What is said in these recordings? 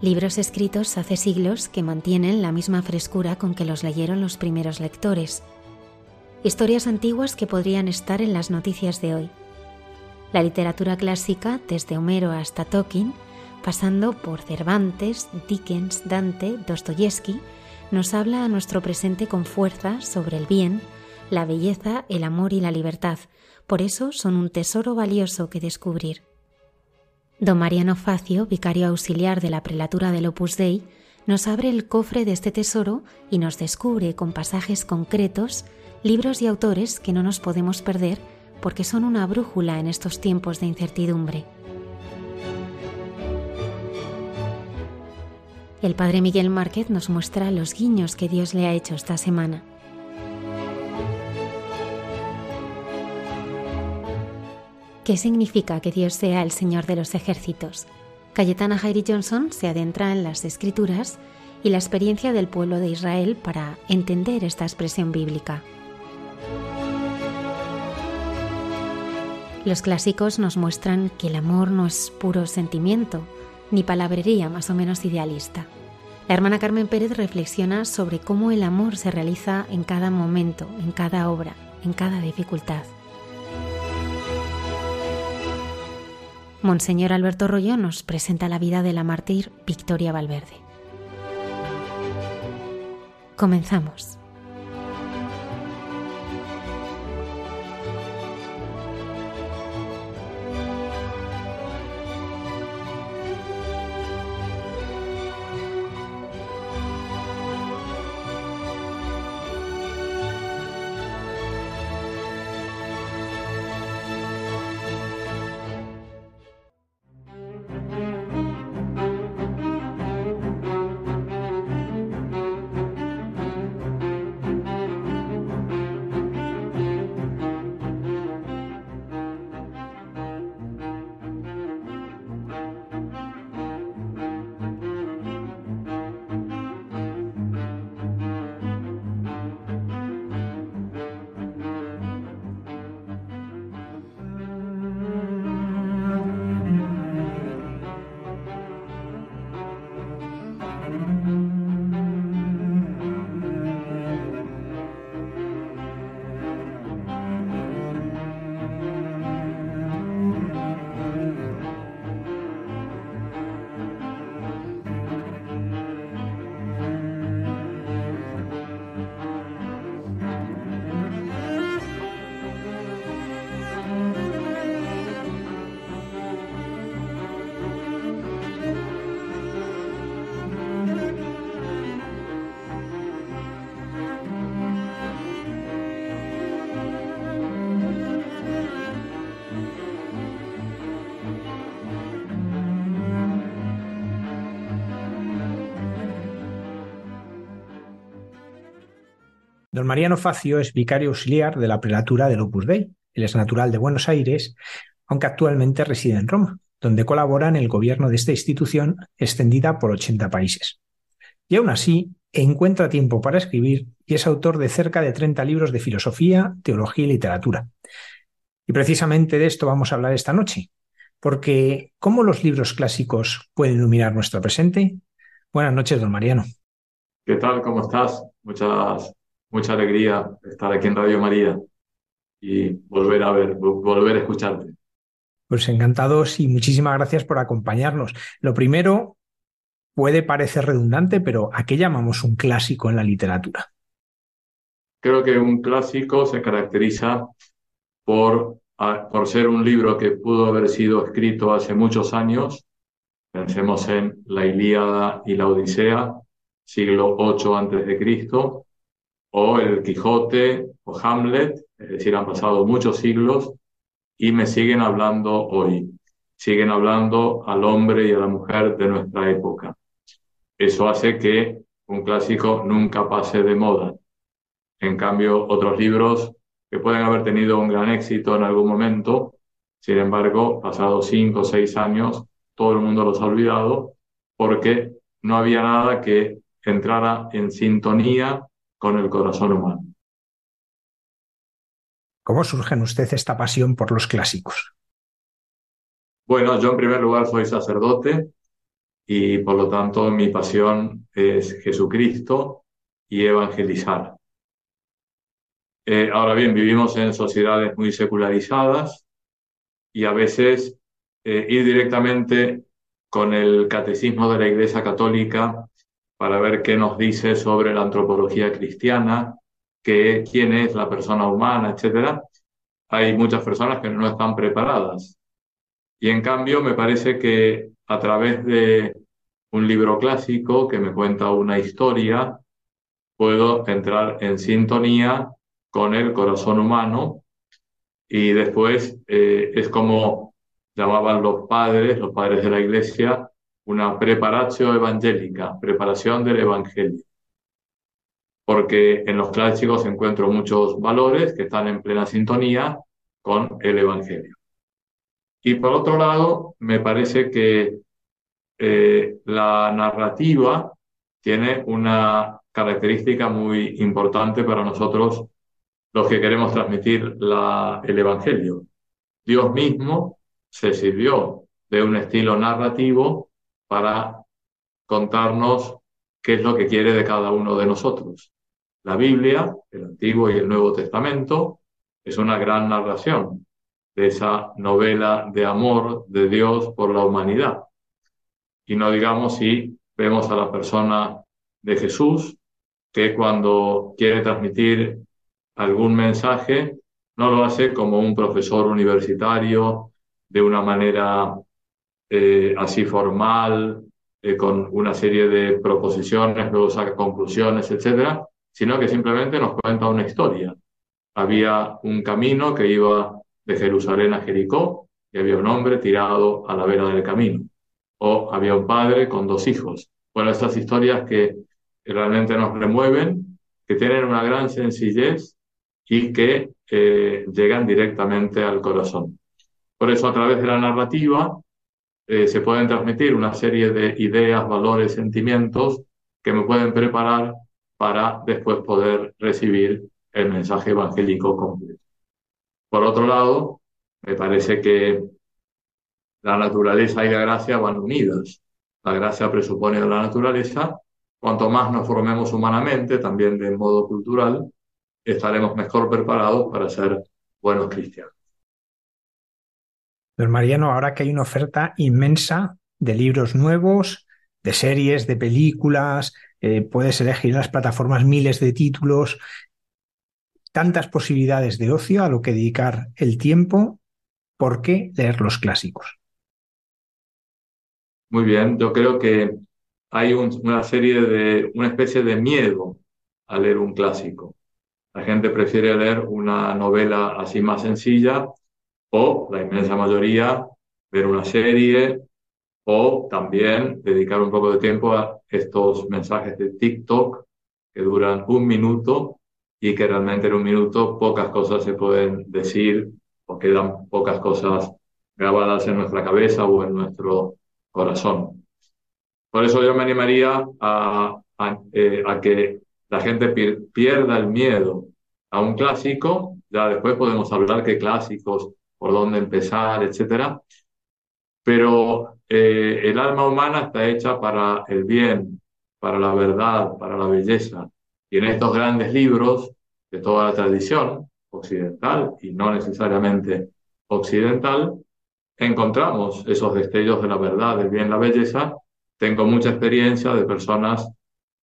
Libros escritos hace siglos que mantienen la misma frescura con que los leyeron los primeros lectores. Historias antiguas que podrían estar en las noticias de hoy. La literatura clásica, desde Homero hasta Tolkien, pasando por Cervantes, Dickens, Dante, Dostoyevsky, nos habla a nuestro presente con fuerza sobre el bien, la belleza, el amor y la libertad. Por eso son un tesoro valioso que descubrir. Don Mariano Facio, vicario auxiliar de la prelatura del Opus Dei, nos abre el cofre de este tesoro y nos descubre con pasajes concretos libros y autores que no nos podemos perder porque son una brújula en estos tiempos de incertidumbre. El padre Miguel Márquez nos muestra los guiños que Dios le ha hecho esta semana. ¿Qué significa que Dios sea el Señor de los ejércitos? Cayetana Jairi Johnson se adentra en las escrituras y la experiencia del pueblo de Israel para entender esta expresión bíblica. Los clásicos nos muestran que el amor no es puro sentimiento, ni palabrería más o menos idealista. La hermana Carmen Pérez reflexiona sobre cómo el amor se realiza en cada momento, en cada obra, en cada dificultad. Monseñor Alberto Rollo nos presenta la vida de la mártir Victoria Valverde. Comenzamos. Don Mariano Facio es vicario auxiliar de la prelatura del Opus Dei. Él es natural de Buenos Aires, aunque actualmente reside en Roma, donde colabora en el gobierno de esta institución extendida por 80 países. Y aún así, encuentra tiempo para escribir y es autor de cerca de 30 libros de filosofía, teología y literatura. Y precisamente de esto vamos a hablar esta noche, porque ¿cómo los libros clásicos pueden iluminar nuestro presente? Buenas noches, don Mariano. ¿Qué tal? ¿Cómo estás? Muchas mucha alegría estar aquí en Radio María y volver a ver, volver a escucharte. Pues encantados y muchísimas gracias por acompañarnos. Lo primero puede parecer redundante, pero ¿a qué llamamos un clásico en la literatura? Creo que un clásico se caracteriza por, por ser un libro que pudo haber sido escrito hace muchos años. Pensemos en la Ilíada y la Odisea, siglo VIII antes de Cristo, o el Quijote o Hamlet, es decir, han pasado muchos siglos y me siguen hablando hoy. siguen hablando al hombre y a la mujer de nuestra época. Eso hace que un clásico nunca pase de moda. En cambio, otros libros que pueden haber tenido un gran éxito en algún momento, sin embargo, pasados cinco o seis años, todo el mundo los ha olvidado porque no había nada que entrara en sintonía con el corazón humano. ¿Cómo surge en usted esta pasión por los clásicos? Bueno, yo en primer lugar soy sacerdote y por lo tanto mi pasión es Jesucristo y evangelizar. Eh, ahora bien, vivimos en sociedades muy secularizadas y a veces eh, ir directamente con el catecismo de la Iglesia Católica para ver qué nos dice sobre la antropología cristiana, qué, quién es la persona humana, etc. Hay muchas personas que no están preparadas. Y en cambio me parece que a través de un libro clásico que me cuenta una historia, puedo entrar en sintonía con el corazón humano y después eh, es como llamaban los padres, los padres de la iglesia, una preparación evangélica, preparación del evangelio. Porque en los clásicos encuentro muchos valores que están en plena sintonía con el evangelio. Y por otro lado, me parece que eh, la narrativa tiene una característica muy importante para nosotros los que queremos transmitir la, el Evangelio. Dios mismo se sirvió de un estilo narrativo para contarnos qué es lo que quiere de cada uno de nosotros. La Biblia, el Antiguo y el Nuevo Testamento, es una gran narración de esa novela de amor de Dios por la humanidad. Y no digamos si vemos a la persona de Jesús, que cuando quiere transmitir algún mensaje, no lo hace como un profesor universitario, de una manera eh, así formal, eh, con una serie de proposiciones, luego saca conclusiones, etcétera, sino que simplemente nos cuenta una historia. Había un camino que iba de Jerusalén a Jericó y había un hombre tirado a la vera del camino. O había un padre con dos hijos. Bueno, estas historias que realmente nos remueven, que tienen una gran sencillez y que eh, llegan directamente al corazón. Por eso a través de la narrativa eh, se pueden transmitir una serie de ideas, valores, sentimientos que me pueden preparar para después poder recibir el mensaje evangélico completo. Por otro lado, me parece que la naturaleza y la gracia van unidas. La gracia presupone de la naturaleza. Cuanto más nos formemos humanamente, también de modo cultural, estaremos mejor preparados para ser buenos cristianos. Don Mariano, ahora que hay una oferta inmensa de libros nuevos, de series, de películas, eh, puedes elegir en las plataformas miles de títulos, tantas posibilidades de ocio a lo que dedicar el tiempo, ¿por qué leer los clásicos? Muy bien, yo creo que hay una serie de, una especie de miedo a leer un clásico. La gente prefiere leer una novela así más sencilla o la inmensa mayoría ver una serie o también dedicar un poco de tiempo a estos mensajes de TikTok que duran un minuto y que realmente en un minuto pocas cosas se pueden decir o quedan pocas cosas grabadas en nuestra cabeza o en nuestro corazón. Por eso yo me animaría a, a eh, que la gente pierda el miedo a un clásico, ya después podemos hablar qué clásicos, por dónde empezar, etcétera. Pero eh, el alma humana está hecha para el bien, para la verdad, para la belleza. Y en estos grandes libros de toda la tradición occidental y no necesariamente occidental, encontramos esos destellos de la verdad, del bien, la belleza. Tengo mucha experiencia de personas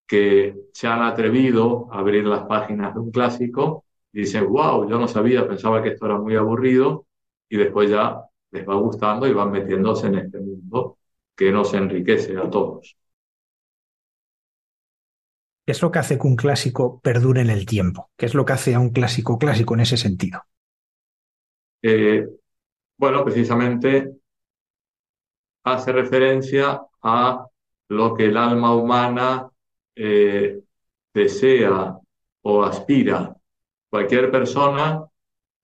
que se han atrevido a abrir las páginas de un clásico y dicen, wow, yo no sabía, pensaba que esto era muy aburrido y después ya les va gustando y van metiéndose en este mundo que nos enriquece a todos. ¿Qué es lo que hace que un clásico perdure en el tiempo? ¿Qué es lo que hace a un clásico clásico en ese sentido? Eh, bueno, precisamente hace referencia a lo que el alma humana eh, desea o aspira. Cualquier persona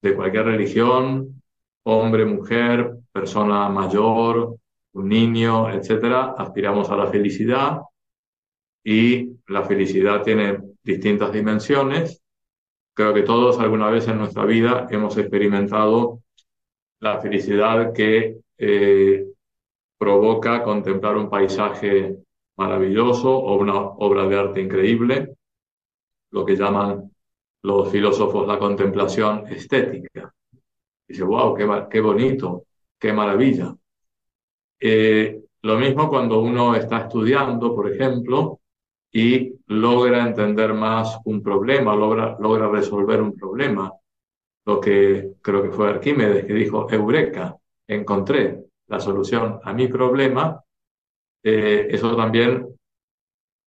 de cualquier religión, hombre, mujer, persona mayor, un niño, etcétera, aspiramos a la felicidad y la felicidad tiene distintas dimensiones. Creo que todos alguna vez en nuestra vida hemos experimentado la felicidad que eh, provoca contemplar un paisaje maravilloso o una obra de arte increíble, lo que llaman los filósofos la contemplación estética. Dice, wow, qué, qué bonito, qué maravilla. Eh, lo mismo cuando uno está estudiando, por ejemplo, y logra entender más un problema, logra, logra resolver un problema. Lo que creo que fue Arquímedes que dijo, Eureka, encontré la solución a mi problema, eh, eso también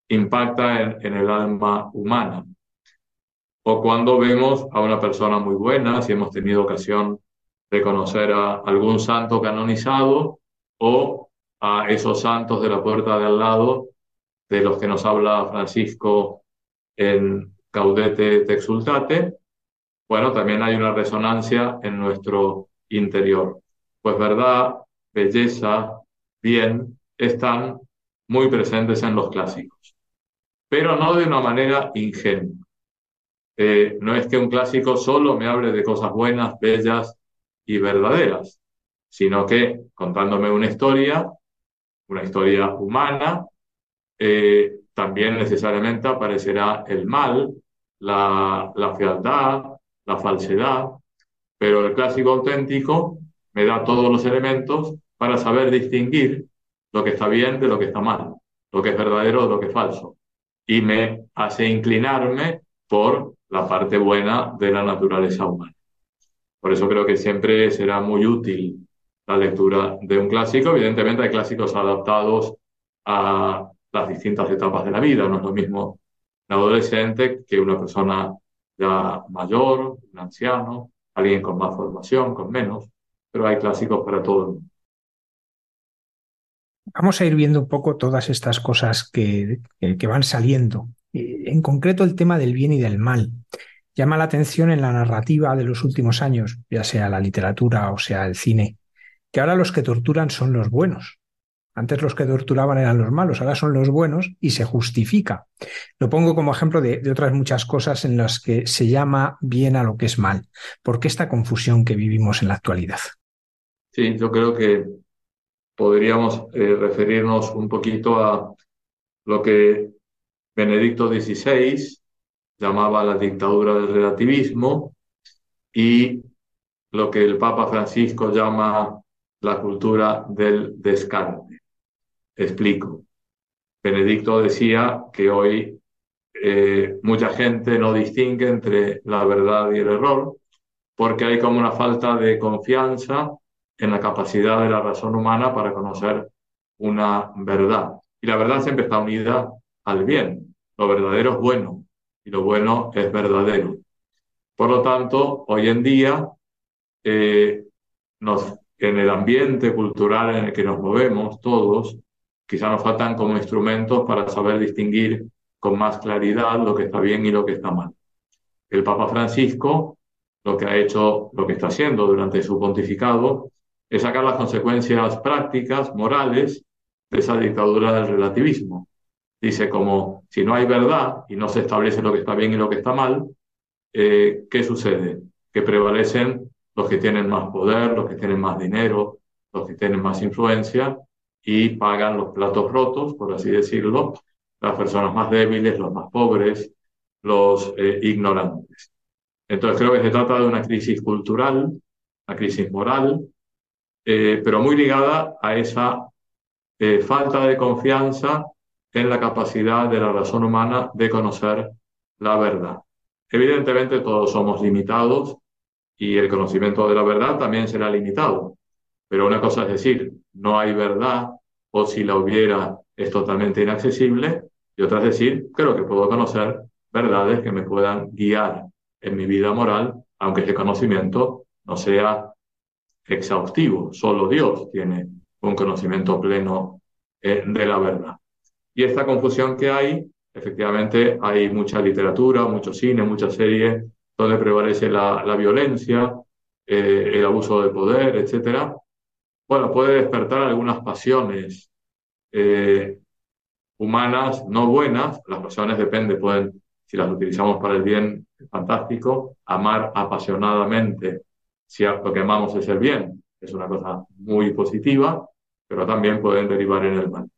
impacta en, el alma humana. O cuando vemos a una persona muy buena, si hemos tenido ocasión de conocer a algún santo canonizado o a esos santos de la puerta de al lado de los que nos habla Francisco en Caudete te exultate, bueno, también hay una resonancia en nuestro interior. Pues verdad, belleza, bien, están muy presentes en los clásicos, pero no de una manera ingenua. Eh, no es que un clásico solo me hable de cosas buenas, bellas y verdaderas, sino que contándome una historia, una historia humana, eh, también necesariamente aparecerá el mal, la, la fealdad, la falsedad, pero el clásico auténtico me da todos los elementos para saber distinguir lo que está bien de lo que está mal, lo que es verdadero de lo que es falso, y me hace inclinarme por la parte buena de la naturaleza humana. Por eso creo que siempre será muy útil la lectura de un clásico. Evidentemente hay clásicos adaptados a las distintas etapas de la vida. No es lo mismo un adolescente que una persona ya mayor, un anciano, alguien con más formación, con menos, pero hay clásicos para todo el mundo. Vamos a ir viendo un poco todas estas cosas que, que van saliendo. Eh, en concreto el tema del bien y del mal. Llama la atención en la narrativa de los últimos años, ya sea la literatura o sea el cine, que ahora los que torturan son los buenos, antes los que torturaban eran los malos, ahora son los buenos y se justifica. Lo pongo como ejemplo de, otras muchas cosas en las que se llama bien a lo que es mal. ¿Por qué esta confusión que vivimos en la actualidad? Sí, yo creo que podríamos eh, referirnos un poquito a lo que Benedicto XVI llamaba la dictadura del relativismo y lo que el Papa Francisco llama la cultura del descarte. Explico. Benedicto decía que hoy eh, mucha gente no distingue entre la verdad y el error porque hay como una falta de confianza en la capacidad de la razón humana para conocer una verdad. Y la verdad siempre está unida al bien. Lo verdadero es bueno y lo bueno es verdadero. Por lo tanto, hoy en día eh, en el ambiente cultural en el que nos movemos todos, Quizá nos faltan como instrumentos para saber distinguir con más claridad lo que está bien y lo que está mal. El Papa Francisco lo que ha hecho, lo que está haciendo durante su pontificado, es sacar las consecuencias prácticas, morales, de esa dictadura del relativismo. Dice como, si no hay verdad y no se establece lo que está bien y lo que está mal, eh, ¿qué sucede? Que prevalecen los que tienen más poder, los que tienen más dinero, los que tienen más influencia, y pagan los platos rotos, por así decirlo, las personas más débiles, los más pobres, los eh, ignorantes. Entonces creo que se trata de una crisis cultural, una crisis moral, eh, pero muy ligada a esa falta de confianza en la capacidad de la razón humana de conocer la verdad. Evidentemente todos somos limitados y el conocimiento de la verdad también será limitado. Pero una cosa es decir, no hay verdad o si la hubiera es totalmente inaccesible y otra es decir, creo que puedo conocer verdades que me puedan guiar en mi vida moral, aunque ese conocimiento no sea exhaustivo. Solo Dios tiene un conocimiento pleno eh, de la verdad. Y esta confusión que hay, efectivamente hay mucha literatura, mucho cine, muchas series donde prevalece la, violencia, eh, el abuso de poder, etc. Bueno, puede despertar algunas pasiones eh, humanas no buenas, las pasiones dependen, pueden, si las utilizamos para el bien, fantástico, amar apasionadamente, si lo que amamos es el bien, es una cosa muy positiva, pero también pueden derivar en el mal.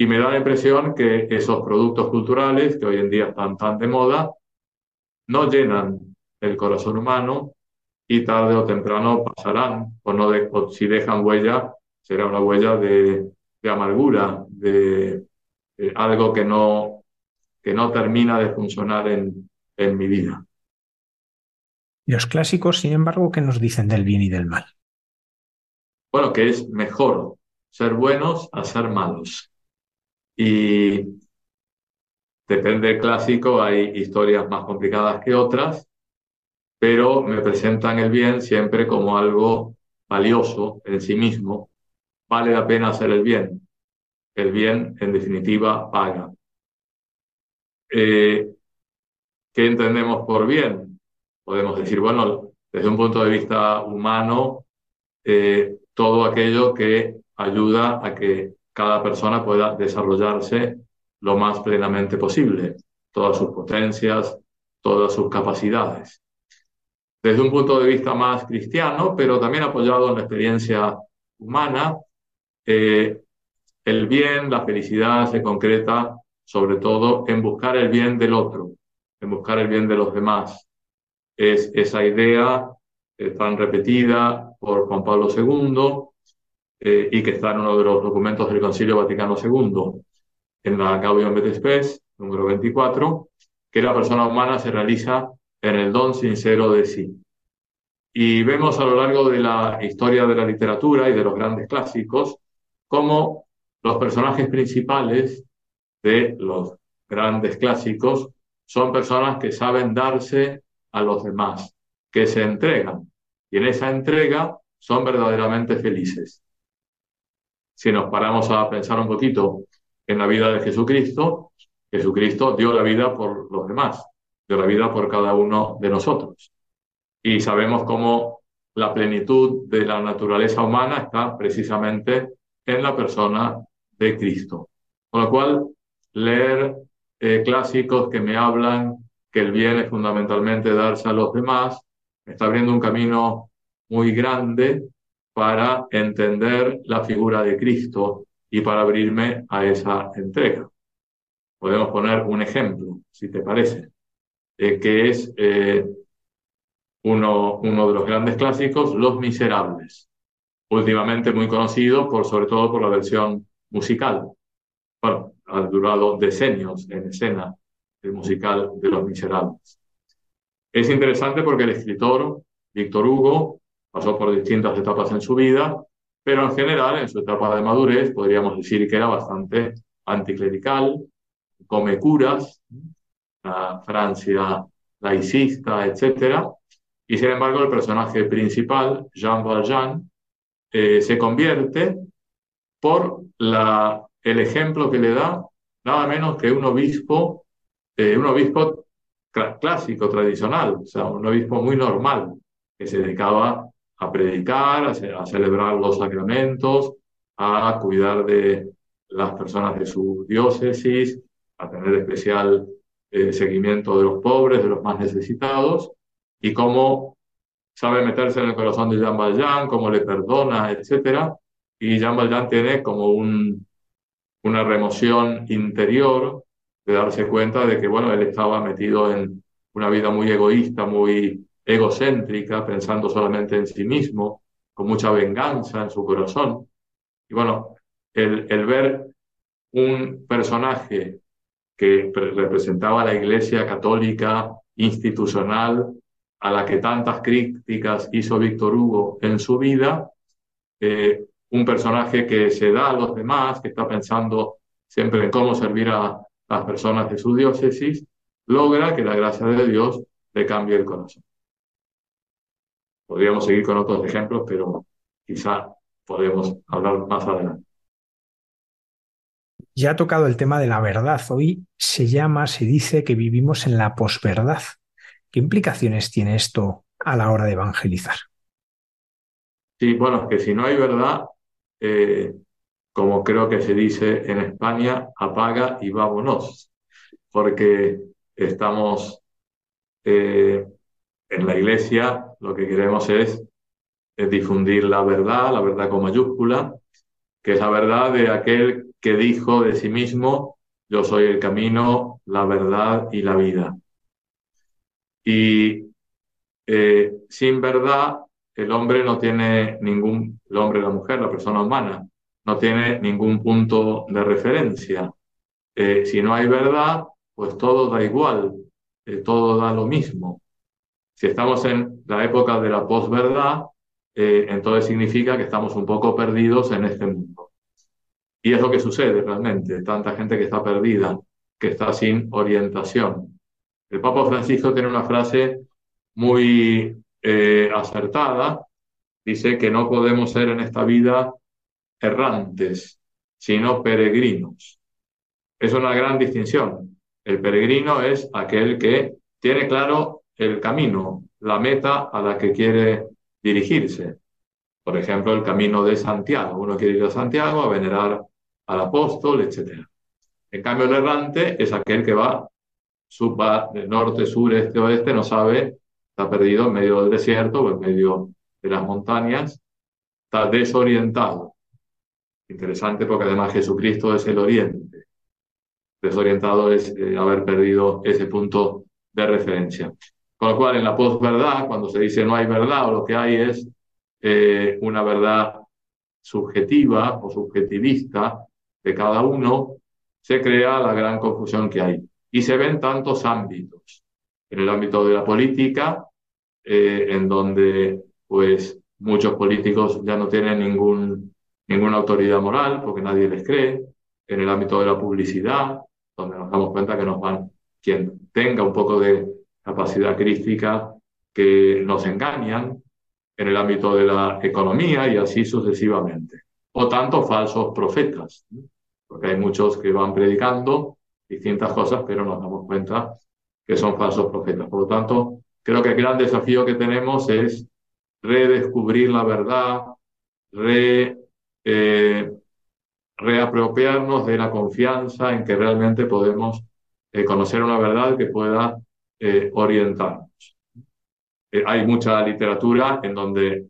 Y me da la impresión que esos productos culturales que hoy en día están tan de moda no llenan el corazón humano y tarde o temprano pasarán, o, no o si dejan huella, será una huella de, de amargura, de, algo que no, que no termina de funcionar en, en mi vida. Los clásicos, sin embargo, ¿qué nos dicen del bien y del mal? Bueno, que es mejor ser buenos a ser malos. Y depende del clásico, hay historias más complicadas que otras, pero me presentan el bien siempre como algo valioso en sí mismo. Vale la pena hacer el bien. El bien, en definitiva, paga. Eh, ¿Qué entendemos por bien? Podemos decir, bueno, desde un punto de vista humano, eh, todo aquello que ayuda a que cada persona pueda desarrollarse lo más plenamente posible, todas sus potencias, todas sus capacidades. Desde un punto de vista más cristiano, pero también apoyado en la experiencia humana, eh, el bien, la felicidad se concreta sobre todo en buscar el bien del otro, en buscar el bien de los demás. Es esa idea eh, tan repetida por Juan Pablo II eh, y que está en uno de los documentos del Concilio Vaticano II, en la Gaudium et Spes, número 24, que la persona humana se realiza en el don sincero de sí. Y vemos a lo largo de la historia de la literatura y de los grandes clásicos cómo los personajes principales de los grandes clásicos son personas que saben darse a los demás, que se entregan. Y en esa entrega son verdaderamente felices. Si nos paramos a pensar un poquito en la vida de Jesucristo, Jesucristo dio la vida por los demás, dio la vida por cada uno de nosotros. Y sabemos cómo la plenitud de la naturaleza humana está precisamente en la persona de Cristo. Con lo cual, leer eh, clásicos que me hablan que el bien es fundamentalmente darse a los demás, está abriendo un camino muy grande para entender la figura de Cristo y para abrirme a esa entrega. Podemos poner un ejemplo, si te parece, eh, que es eh, uno, uno de los grandes clásicos, Los Miserables, últimamente muy conocido por, sobre todo por la versión musical. Bueno, ha durado decenios en escena el musical de Los Miserables. Es interesante porque el escritor Víctor Hugo pasó por distintas etapas en su vida pero en general, en su etapa de madurez, podríamos decir que era bastante anticlerical, come curas, la Francia laicista, etc. Y sin embargo, el personaje principal, Jean Valjean, eh, se convierte por la, el ejemplo que le da nada menos que un obispo, eh, un obispo clásico, tradicional, o sea, un obispo muy normal, que se dedicaba a predicar, a, celebrar los sacramentos, a cuidar de las personas de su diócesis, a tener especial eh, seguimiento de los pobres, de los más necesitados, y cómo sabe meterse en el corazón de Jean Valjean, cómo le perdona, etc. Y Jean Valjean tiene como un, una remoción interior de darse cuenta de que, bueno, él estaba metido en una vida muy egoísta, muy egocéntrica, pensando solamente en sí mismo, con mucha venganza en su corazón. Y bueno, el, el ver un personaje que representaba a la Iglesia católica institucional, a la que tantas críticas hizo Víctor Hugo en su vida, eh, un personaje que se da a los demás, que está pensando siempre en cómo servir a las personas de su diócesis, logra que la gracia de Dios le cambie el corazón. Podríamos seguir con otros ejemplos, pero quizá podemos hablar más adelante. Ya ha tocado el tema de la verdad. Hoy se llama, se dice que vivimos en la posverdad. ¿Qué implicaciones tiene esto a la hora de evangelizar? Sí, bueno, es que si no hay verdad, eh, como creo que se dice en España, apaga y vámonos, porque estamos eh, en la iglesia, lo que queremos es, difundir la verdad, la verdad con mayúscula, que es la verdad de aquel que dijo de sí mismo, yo soy el camino, la verdad y la vida. Y eh, sin verdad, el hombre no tiene ningún, el hombre, la mujer, la persona humana, no tiene ningún punto de referencia. Eh, si no hay verdad, pues todo da igual, eh, todo da lo mismo. Si estamos en la época de la posverdad, entonces significa que estamos un poco perdidos en este mundo. Y es lo que sucede realmente, tanta gente que está perdida, que está sin orientación. El Papa Francisco tiene una frase muy eh, acertada, dice que no podemos ser en esta vida errantes, sino peregrinos. Es una gran distinción. El peregrino es aquel que tiene claro el camino, la meta a la que quiere dirigirse. Por ejemplo, el camino de Santiago. Uno quiere ir a Santiago a venerar al apóstol, etc. En cambio, el errante es aquel que va, va de norte, sur, este, oeste, no sabe está perdido en medio del desierto o en medio de las montañas, está desorientado. Interesante porque además Jesucristo es el oriente. Desorientado es eh, haber perdido ese punto de referencia. Con lo cual, en la posverdad, cuando se dice no hay verdad o lo que hay es eh, una verdad subjetiva o subjetivista de cada uno, se crea la gran confusión que hay. Y se ven tantos ámbitos. En el ámbito de la política, eh, en donde pues muchos políticos ya no tienen ningún, ninguna autoridad moral porque nadie les cree, en el ámbito de la publicidad, donde nos damos cuenta que nos van, quien tenga un poco de capacidad crítica, que nos engañan, en el ámbito de la economía y así sucesivamente. O tanto falsos profetas, porque hay muchos que van predicando distintas cosas, pero nos damos cuenta que son falsos profetas. Por lo tanto, Creo que el gran desafío que tenemos es redescubrir la verdad, eh, reapropiarnos de la confianza en que realmente podemos eh, conocer una verdad que pueda eh, orientarnos. hay mucha literatura en donde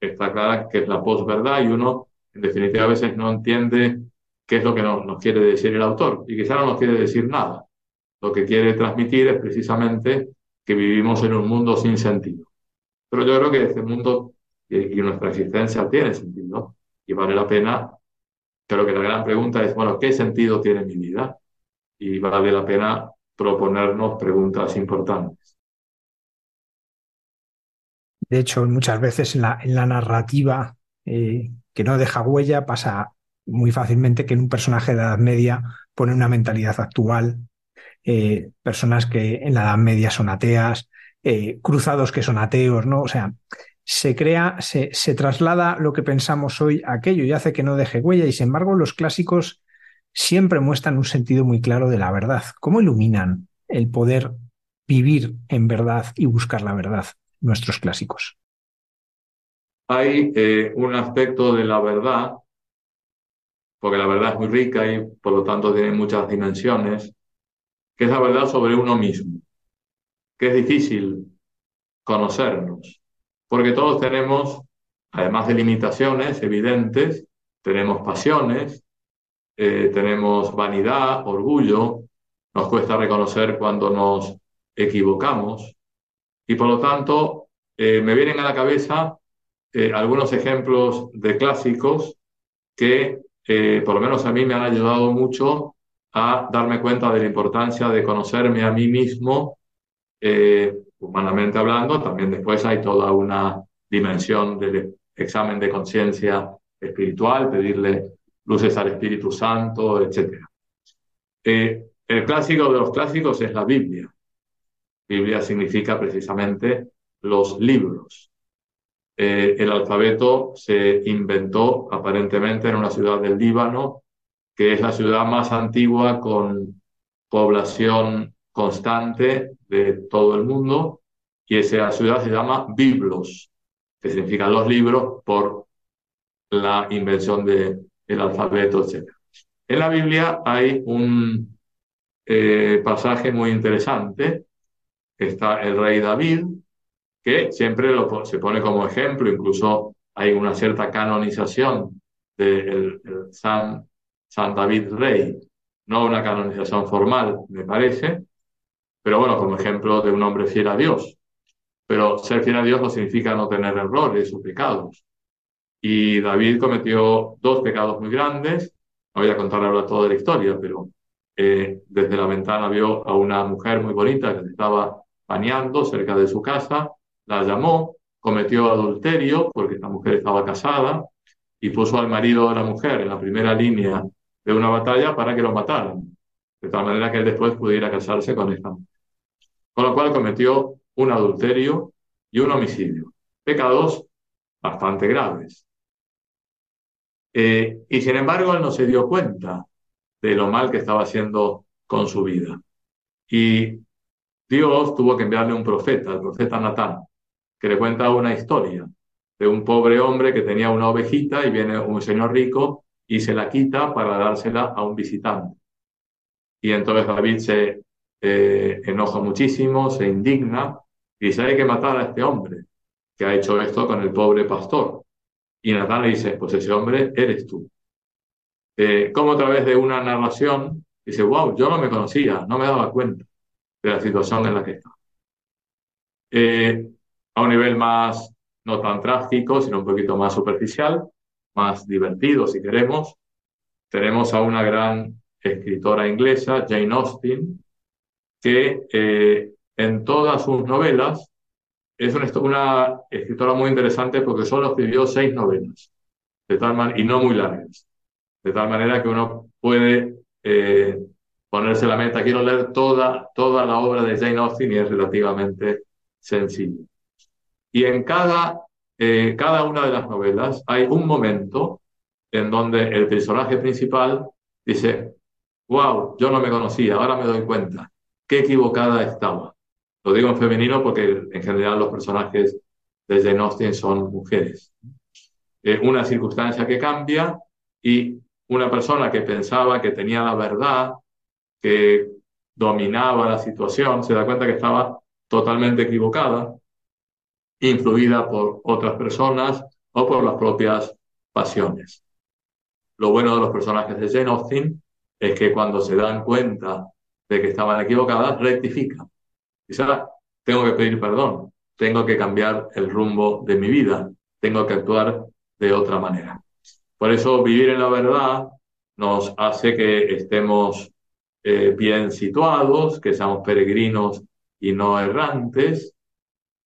está clara que es la posverdad y uno, en definitiva, a veces no entiende qué es lo que nos quiere decir el autor y quizá no nos quiere decir nada. Lo que quiere transmitir es precisamente que vivimos en un mundo sin sentido. Pero yo creo que este mundo y, nuestra existencia tiene sentido y vale la pena. Creo que la gran pregunta es, bueno, ¿qué sentido tiene mi vida? Y vale la pena proponernos preguntas importantes. De hecho, muchas veces en la, en la narrativa eh, que no deja huella pasa muy fácilmente que en un personaje de edad media pone una mentalidad actual eh, personas que en la Edad Media son ateas, eh, cruzados que son ateos, ¿no? O sea, se crea, se, se, traslada lo que pensamos hoy a aquello y hace que no deje huella. Y sin embargo, los clásicos siempre muestran un sentido muy claro de la verdad. ¿Cómo iluminan el poder vivir en verdad y buscar la verdad nuestros clásicos? Hay eh, un aspecto de la verdad, porque la verdad es muy rica y por lo tanto tiene muchas dimensiones, que es la verdad sobre uno mismo, que es difícil conocernos, porque todos tenemos, además de limitaciones evidentes, tenemos pasiones, eh, tenemos vanidad, orgullo, nos cuesta reconocer cuando nos equivocamos y por lo tanto eh, me vienen a la cabeza eh, algunos ejemplos de clásicos que por lo menos a mí me han ayudado mucho a darme cuenta de la importancia de conocerme a mí mismo, eh, humanamente hablando. También después hay toda una dimensión del examen de conciencia espiritual, pedirle luces al Espíritu Santo, etc. Eh, el clásico de los clásicos es la Biblia. Biblia significa precisamente los libros. eh, el alfabeto se inventó aparentemente en una ciudad del Líbano, que es la ciudad más antigua con población constante de todo el mundo, y esa ciudad se llama Biblos, que significa los libros por la invención del alfabeto, etc. En la Biblia hay un eh, pasaje muy interesante, está el rey David, que siempre se pone como ejemplo, incluso hay una cierta canonización del de San, San David Rey, no una canonización formal, me parece, pero bueno, como ejemplo de un hombre fiel a Dios. Pero ser fiel a Dios no significa no tener errores o pecados. Y David cometió dos pecados muy grandes. No voy a contar ahora toda la historia, pero eh, desde la ventana vio a una mujer muy bonita que estaba bañando cerca de su casa, la llamó, cometió adulterio porque esta mujer estaba casada y puso al marido de la mujer en la primera línea de una batalla para que lo mataran, de tal manera que él después pudiera casarse con esta mujer. Con lo cual cometió un adulterio y un homicidio, pecados bastante graves. Eh, y sin embargo, él no se dio cuenta de lo mal que estaba haciendo con su vida. Y Dios tuvo que enviarle un profeta, el profeta Natán, que le cuenta una historia de un pobre hombre que tenía una ovejita y viene un señor rico y se la quita para dársela a un visitante. Y entonces David se eh, enoja muchísimo, se indigna y dice, hay que matar a este hombre que ha hecho esto con el pobre pastor. Y Natán le dice, pues ese hombre eres tú. Eh, como a través de una narración, dice, wow, yo no me conocía, no me daba cuenta de la situación en la que estaba. Eh, a un nivel más, no tan trágico, sino un poquito más superficial, más divertido si queremos, tenemos a una gran escritora inglesa, Jane Austen, que eh, en todas sus novelas es una, escritora muy interesante porque solo escribió seis novelas, de tal y no muy largas, de tal manera que uno puede eh, ponerse la meta, quiero leer toda, toda la obra de Jane Austen y es relativamente sencillo. Y en cada, eh, cada una de las novelas hay un momento en donde el personaje principal dice, wow, yo no me conocía, ahora me doy cuenta, qué equivocada estaba. Lo digo en femenino porque en general los personajes de Jane Austen son mujeres. Eh, una circunstancia que cambia y una persona que pensaba que tenía la verdad, que dominaba la situación, se da cuenta que estaba totalmente equivocada, influida por otras personas o por las propias pasiones. Lo bueno de los personajes de Jane Austen es que cuando se dan cuenta de que estaban equivocadas, rectifican Dice, tengo que pedir perdón, tengo que cambiar el rumbo de mi vida, tengo que actuar de otra manera. Por eso vivir en la verdad nos hace que estemos eh, bien situados, que seamos peregrinos y no errantes.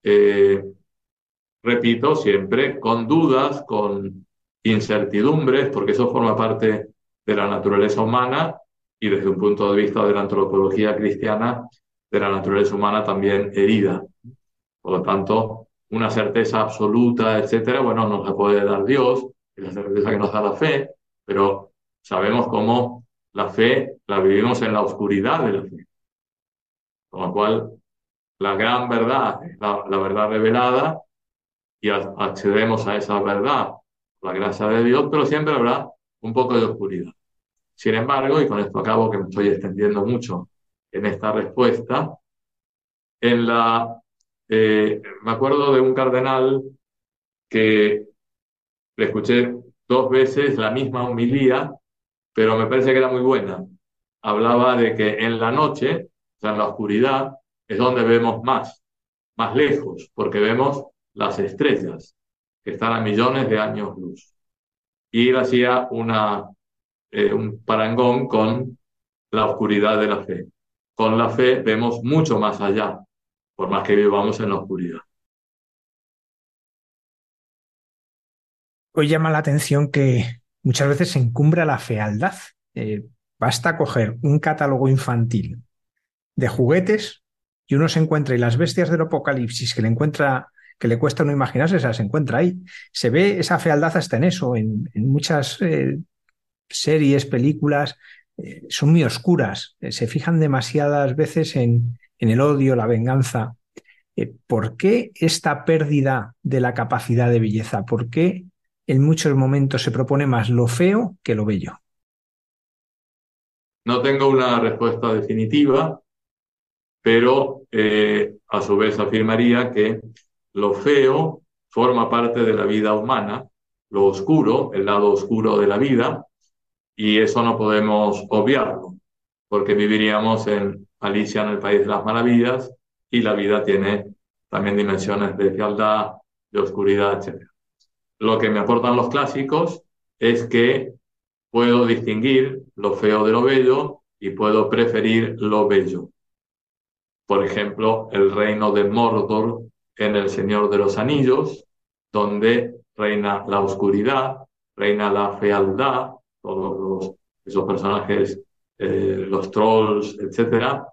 Eh, repito, siempre con dudas, con incertidumbres, porque eso forma parte de la naturaleza humana y desde un punto de vista de la antropología cristiana de la naturaleza humana también herida. Por lo tanto, una certeza absoluta, etcétera, bueno, nos la puede dar Dios, es la certeza que nos da la fe, pero sabemos cómo la fe la vivimos en la oscuridad de la fe. Con lo cual, la gran verdad es la, verdad revelada y accedemos a esa verdad la gracia de Dios, pero siempre habrá un poco de oscuridad. Sin embargo, y con esto acabo que me estoy extendiendo mucho en esta respuesta. En la, eh, me acuerdo de un cardenal que le escuché dos veces la misma homilía, pero me parece que era muy buena. Hablaba de que en la noche, o sea, en la oscuridad, es donde vemos más, más lejos, porque vemos las estrellas que están a millones de años luz. Y él hacía una, eh, un parangón con la oscuridad de la fe con la fe vemos mucho más allá, por más que vivamos en la oscuridad. Hoy llama la atención que muchas veces se encumbra la fealdad. Eh, basta coger un catálogo infantil de juguetes y uno se encuentra y las bestias del apocalipsis que le encuentra que le cuesta no imaginarse, se las encuentra ahí. Se ve esa fealdad hasta en eso, en, muchas eh, series, películas, eh, son muy oscuras, eh, se fijan demasiadas veces en, en el odio, la venganza. ¿Por qué esta pérdida de la capacidad de belleza? ¿Por qué en muchos momentos se propone más lo feo que lo bello? No tengo una respuesta definitiva, pero eh, a su vez afirmaría que lo feo forma parte de la vida humana, lo oscuro, el lado oscuro de la vida, y eso no podemos obviarlo, porque viviríamos en Alicia en el País de las Maravillas y la vida tiene también dimensiones de fealdad, de oscuridad, etc. Lo que me aportan los clásicos es que puedo distinguir lo feo de lo bello y puedo preferir lo bello. Por ejemplo, el reino de Mordor en El Señor de los Anillos, donde reina la oscuridad, reina la fealdad, todos esos personajes, eh, los trolls, etcétera,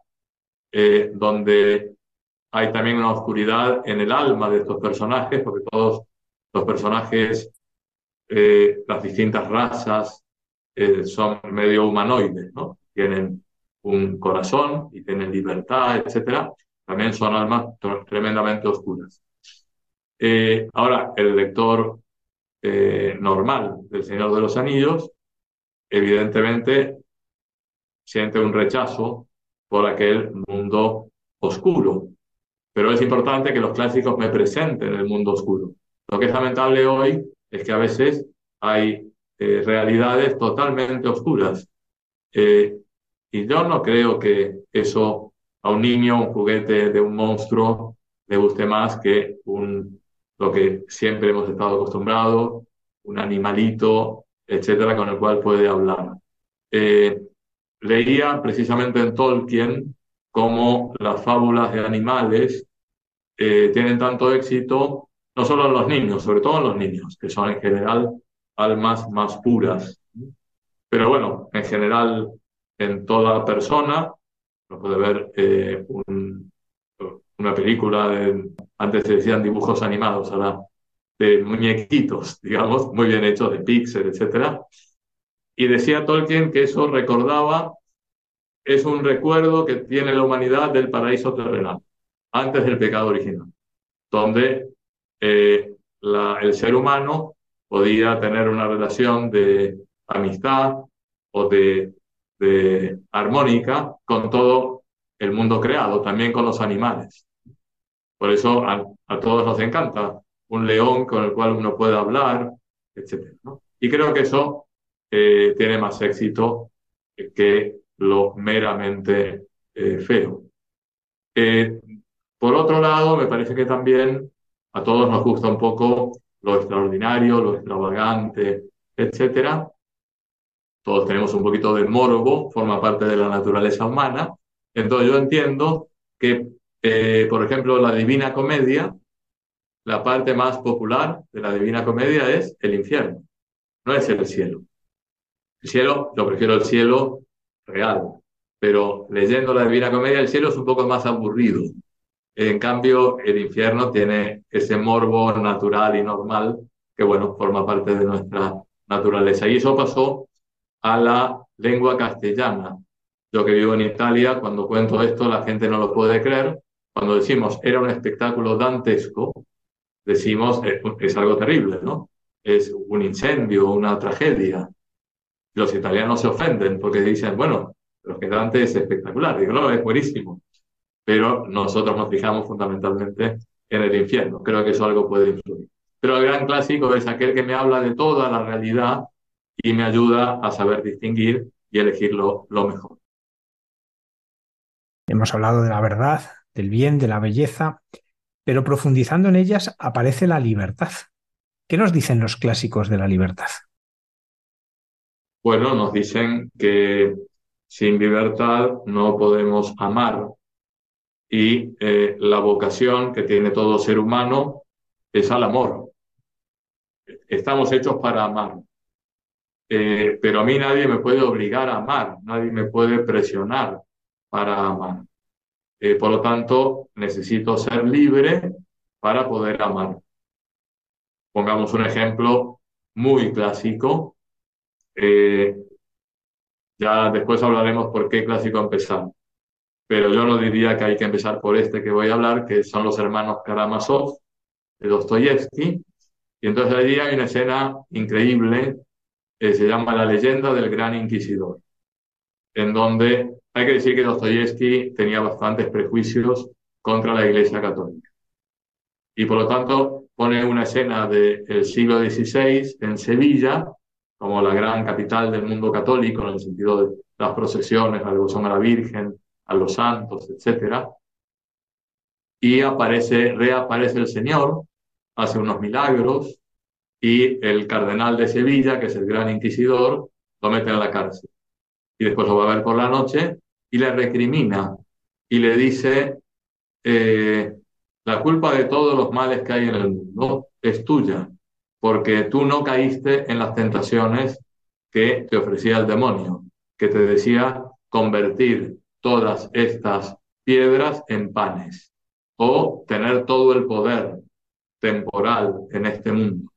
eh, donde hay también una oscuridad en el alma de estos personajes, porque todos los personajes, eh, las distintas razas, son medio humanoides, ¿no? Tienen un corazón y tienen libertad, etcétera. También son almas tremendamente oscuras. Ahora, el lector normal del Señor de los Anillos, evidentemente, siente un rechazo por aquel mundo oscuro. Pero es importante que los clásicos me presenten el mundo oscuro. Lo que es lamentable hoy es que a veces hay eh, realidades totalmente oscuras. Eh, y yo no creo que eso a un niño, un juguete de un monstruo, le guste más que un, lo que siempre hemos estado acostumbrados, un animalito, etcétera, con el cual puede hablar. Eh, leía precisamente en Tolkien cómo las fábulas de animales tienen tanto éxito, no solo en los niños, sobre todo en los niños, que son en general almas más puras. Pero bueno, en general, en toda persona, no puede ver eh, una película, antes se decían dibujos animados, ahora de muñequitos, digamos, muy bien hechos, de Pixar, etc. Y decía Tolkien que eso recordaba, es un recuerdo que tiene la humanidad del paraíso terrenal, antes del pecado original, donde eh, el ser humano podía tener una relación de amistad o de, armónica con todo el mundo creado, también con los animales. Por eso a, todos nos encanta un león con el cual uno puede hablar, etc. Y creo que eso eh, tiene más éxito que lo meramente eh, feo. Eh, por otro lado, me parece que también a todos nos gusta un poco lo extraordinario, lo extravagante, etcétera. Todos tenemos un poquito de morbo, forma parte de la naturaleza humana. Entonces yo entiendo que, por ejemplo, la Divina Comedia, la parte más popular de la Divina Comedia es el infierno, no es el cielo. El cielo, yo prefiero el cielo real, pero leyendo la Divina Comedia, el cielo es un poco más aburrido. En cambio, el infierno tiene ese morbo natural y normal que, bueno, forma parte de nuestra naturaleza. Y eso pasó a la lengua castellana. Yo que vivo en Italia, cuando cuento esto, la gente no lo puede creer. Cuando decimos era un espectáculo dantesco, decimos es, algo terrible, ¿no? Es un incendio, una tragedia. Los italianos se ofenden porque dicen, bueno, lo que Dante es espectacular. Digo, no, es buenísimo pero nosotros nos fijamos fundamentalmente en el infierno. Creo que eso algo puede influir. Pero el gran clásico es aquel que me habla de toda la realidad y me ayuda a saber distinguir y elegir lo, mejor. Hemos hablado de la verdad, del bien, de la belleza, pero profundizando en ellas aparece la libertad. ¿Qué nos dicen los clásicos de la libertad? Bueno, nos dicen que sin libertad no podemos amar, y eh, la vocación que tiene todo ser humano es al amor. Estamos hechos para amar. Eh, pero a mí nadie me puede obligar a amar, nadie me puede presionar para amar. Eh, por lo tanto, necesito ser libre para poder amar. Pongamos un ejemplo muy clásico. Eh, ya después hablaremos por qué clásico empezar. Pero yo no diría que hay que empezar por este que voy a hablar, que son los hermanos Karamazov de Dostoyevsky. Y entonces allí hay una escena increíble que se llama La leyenda del gran inquisidor, en donde hay que decir que Dostoyevsky tenía bastantes prejuicios contra la Iglesia Católica. Y por lo tanto, pone una escena del siglo XVI en Sevilla, como la gran capital del mundo católico, en el sentido de las procesiones, la devoción a la Virgen, a los santos, etc. Y aparece, reaparece el Señor, hace unos milagros, y el cardenal de Sevilla, que es el gran inquisidor, lo mete en la cárcel. Y después lo va a ver por la noche y le recrimina y le dice, eh, la culpa de todos los males que hay en el mundo es tuya, porque tú no caíste en las tentaciones que te ofrecía el demonio, que te decía convertir todas estas piedras en panes o tener todo el poder temporal en este mundo.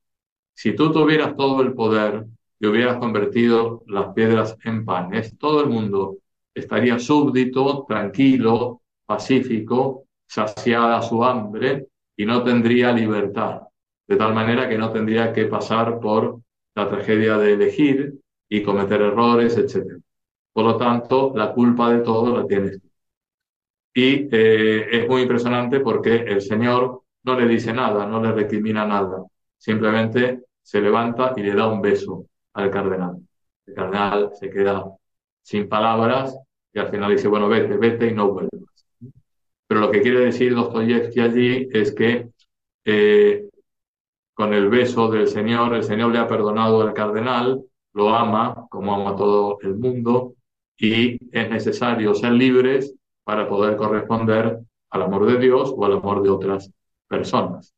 Si tú tuvieras todo el poder y hubieras convertido las piedras en panes, todo el mundo estaría súbdito, tranquilo, pacífico, saciada su hambre y no tendría libertad, de tal manera que no tendría que pasar por la tragedia de elegir y cometer errores, etc. Por lo tanto, la culpa de todo la tienes tú. Y eh, es muy impresionante porque el Señor no le dice nada, no le recrimina nada, simplemente se levanta y le da un beso al cardenal. El cardenal se queda sin palabras y al final dice, bueno, vete, vete y no vuelvas. Pero lo que quiere decir Dostoyevsky allí es que eh, con el beso del Señor, el Señor le ha perdonado al cardenal, lo ama como ama todo el mundo y es necesario ser libres para poder corresponder al amor de Dios o al amor de otras personas.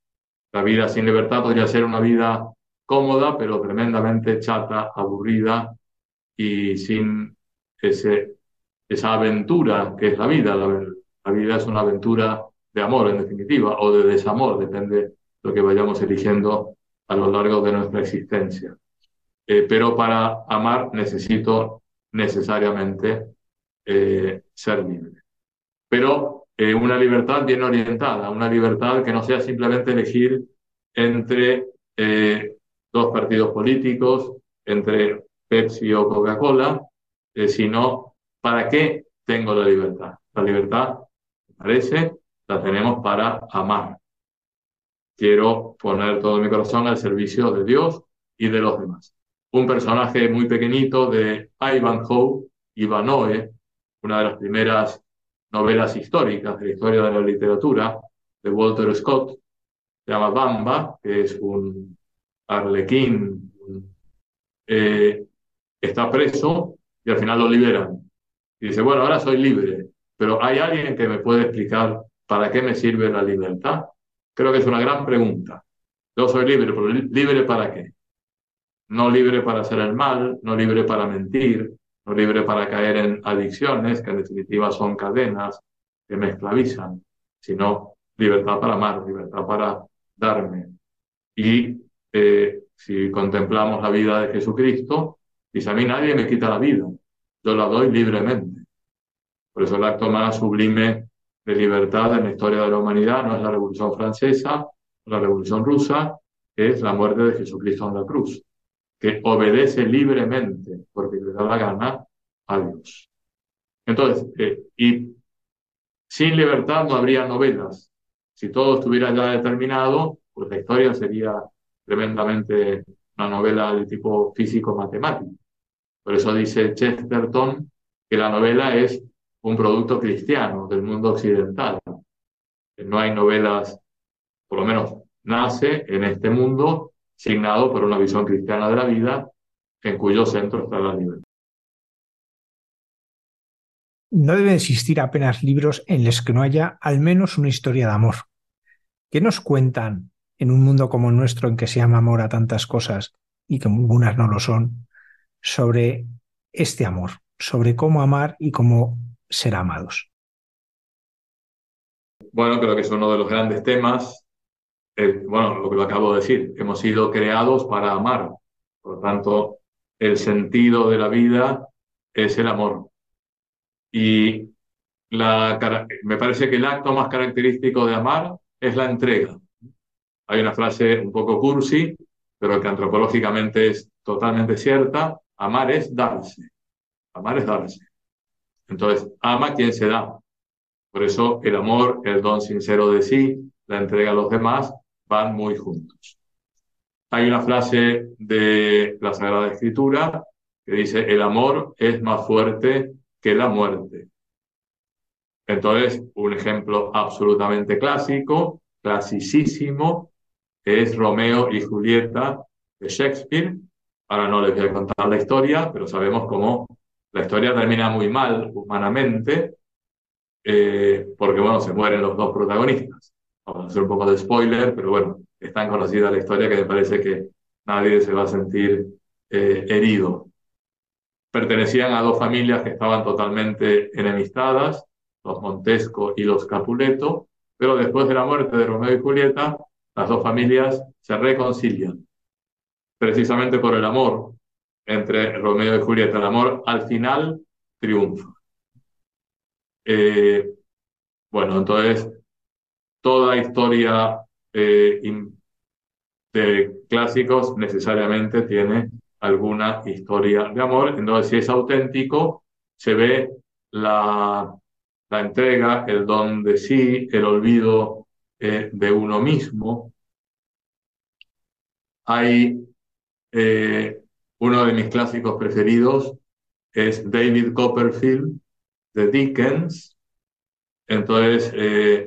La vida sin libertad podría ser una vida cómoda, pero tremendamente chata, aburrida y sin ese, esa aventura que es la vida. La, la vida es una aventura de amor, en definitiva, o de desamor, depende de lo que vayamos eligiendo a lo largo de nuestra existencia. Eh, pero para amar necesito necesariamente eh, ser libre. Pero eh, una libertad bien orientada, una libertad que no sea simplemente elegir entre dos partidos políticos, entre Pepsi o Coca-Cola, sino para qué tengo la libertad. La libertad parece, la tenemos para amar. Quiero poner todo mi corazón al servicio de Dios y de los demás. Un personaje muy pequeñito de Ivanhoe, Ivanoe, una de las primeras novelas históricas de la historia de la literatura, de Walter Scott, se llama Bamba, que es un arlequín, eh, está preso y al final lo liberan. Y dice, bueno, ahora soy libre. Pero ¿hay alguien que me puede explicar para qué me sirve la libertad? Creo que es una gran pregunta. Yo soy libre, pero libre para qué? No libre para hacer el mal, no libre para mentir, no libre para caer en adicciones, que en definitiva son cadenas que me esclavizan, sino libertad para amar, libertad para darme. Y eh, si contemplamos la vida de Jesucristo, dice a mí nadie me quita la vida, yo la doy libremente. Por eso el acto más sublime de libertad en la historia de la humanidad no es la Revolución Francesa, la Revolución Rusa, es la muerte de Jesucristo en la cruz, que obedece libremente, porque le da la gana, a Dios. Entonces, eh, y sin libertad no habría novelas. Si todo estuviera ya determinado, pues la historia sería tremendamente una novela de tipo físico-matemático. Por eso dice Chesterton que la novela es un producto cristiano del mundo occidental. No hay novelas, por lo menos nace en este mundo signado por una visión cristiana de la vida en cuyo centro está la libertad. No deben existir apenas libros en los que no haya al menos una historia de amor. ¿Qué nos cuentan en un mundo como el nuestro en que se llama amor a tantas cosas y que algunas no lo son, sobre este amor, sobre cómo amar y cómo ser amados. Bueno, creo que es uno de los grandes temas bueno, lo que lo acabo de decir, hemos sido creados para amar. Por lo tanto, el sentido de la vida es el amor. Y la, me parece que el acto más característico de amar es la entrega. Hay una frase un poco cursi, pero que antropológicamente es totalmente cierta. Amar es darse. Amar es darse. Entonces, ama quien se da. Por eso el amor, el don sincero de sí, la entrega a los demás, van muy juntos. Hay una frase de la Sagrada Escritura que dice, el amor es más fuerte que la muerte. Entonces, un ejemplo absolutamente clásico, clasicísimo, es Romeo y Julieta de Shakespeare. Ahora no les voy a contar la historia, pero sabemos cómo la historia termina muy mal humanamente, eh, porque bueno, se mueren los dos protagonistas. Vamos a hacer un poco de spoiler, pero bueno, es tan conocida la historia que me parece que nadie se va a sentir eh, herido. Pertenecían a dos familias que estaban totalmente enemistadas, los Montesco y los Capuleto, pero después de la muerte de Romeo y Julieta, las dos familias se reconcilian, precisamente por el amor entre Romeo y Julieta. El amor al final triunfa. Eh, bueno, entonces, toda historia eh, de clásicos necesariamente tiene alguna historia de amor. Entonces, si es auténtico, se ve la, entrega, el don de sí, el olvido eh, de uno mismo. Hay uno de mis clásicos preferidos, es David Copperfield de Dickens. Entonces, eh,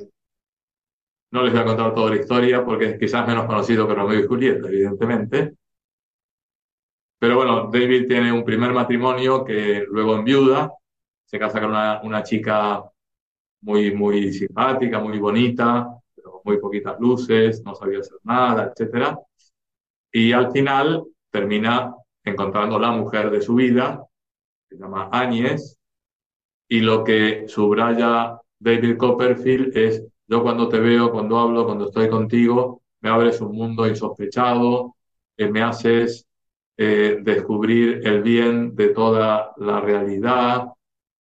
no les voy a contar toda la historia porque es quizás menos conocido que Romeo y Julieta, evidentemente. Pero bueno, David tiene un primer matrimonio que luego enviuda, se casa con una, chica muy, muy simpática, muy bonita, pero muy poquitas luces, no sabía hacer nada, etc. Y al final termina encontrando la mujer de su vida, se llama Áñez, y lo que subraya David Copperfield es yo cuando te veo, cuando hablo, cuando estoy contigo, me abres un mundo insospechado, eh, me haces eh, descubrir el bien de toda la realidad,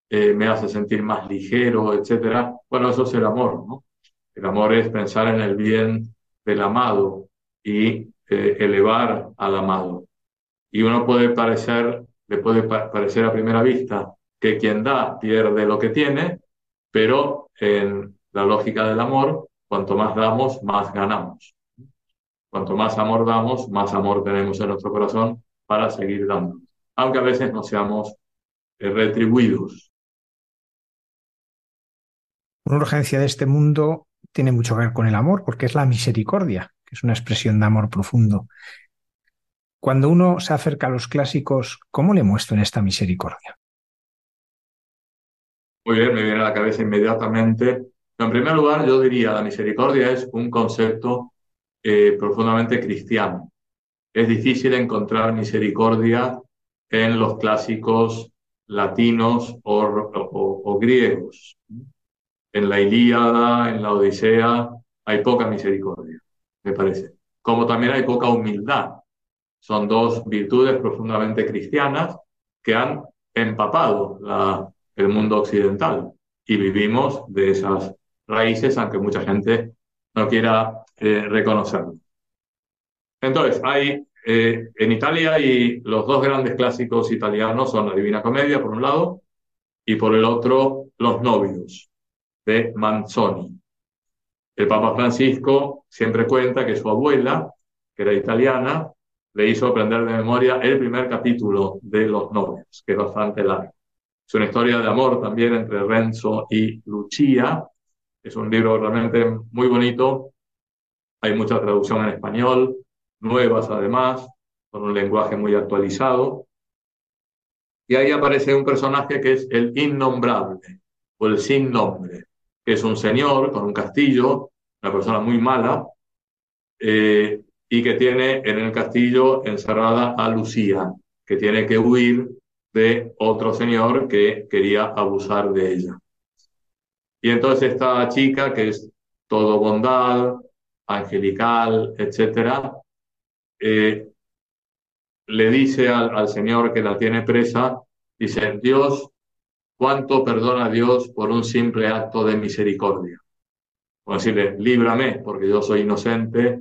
eh, me hace sentir más ligero, etc. Bueno, eso es el amor, ¿no? El amor es pensar en el bien del amado y elevar al amado. Y uno puede parecer, le puede parecer a primera vista que quien da pierde lo que tiene, pero en la lógica del amor, cuanto más damos, más ganamos. Cuanto más amor damos, más amor tenemos en nuestro corazón para seguir dando, aunque a veces no seamos eh, retribuidos. Una urgencia de este mundo tiene mucho que ver con el amor, porque es la misericordia, que es una expresión de amor profundo. Cuando uno se acerca a los clásicos, ¿cómo le muestran esta misericordia? Muy bien, me viene a la cabeza inmediatamente en primer lugar, yo diría, la misericordia es un concepto eh, profundamente cristiano. Es difícil encontrar misericordia en los clásicos latinos o, griegos. En la Ilíada, en la Odisea, hay poca misericordia, me parece. Como también hay poca humildad. Son dos virtudes profundamente cristianas que han empapado el mundo occidental y vivimos de esas raíces, aunque mucha gente no quiera eh, reconocerlo. Entonces, hay eh, en Italia y los dos grandes clásicos italianos son la Divina Comedia, por un lado, y por el otro, Los Novios, de Manzoni. El Papa Francisco siempre cuenta que su abuela, que era italiana, le hizo aprender de memoria el primer capítulo de Los Novios, que es bastante largo. Es una historia de amor también entre Renzo y Lucia, es un libro realmente muy bonito. Hay mucha traducción en español, nuevas además, con un lenguaje muy actualizado. Y ahí aparece un personaje que es el innombrable o el sin nombre, que es un señor con un castillo, una persona muy mala, eh, y que tiene en el castillo encerrada a Lucía, que tiene que huir de otro señor que quería abusar de ella. Y entonces esta chica, que es todo bondad, angelical, etcétera, eh, le dice al, al, Señor que la tiene presa, dice, Dios, ¿cuánto perdona Dios por un simple acto de misericordia? O decirle, líbrame, porque yo soy inocente,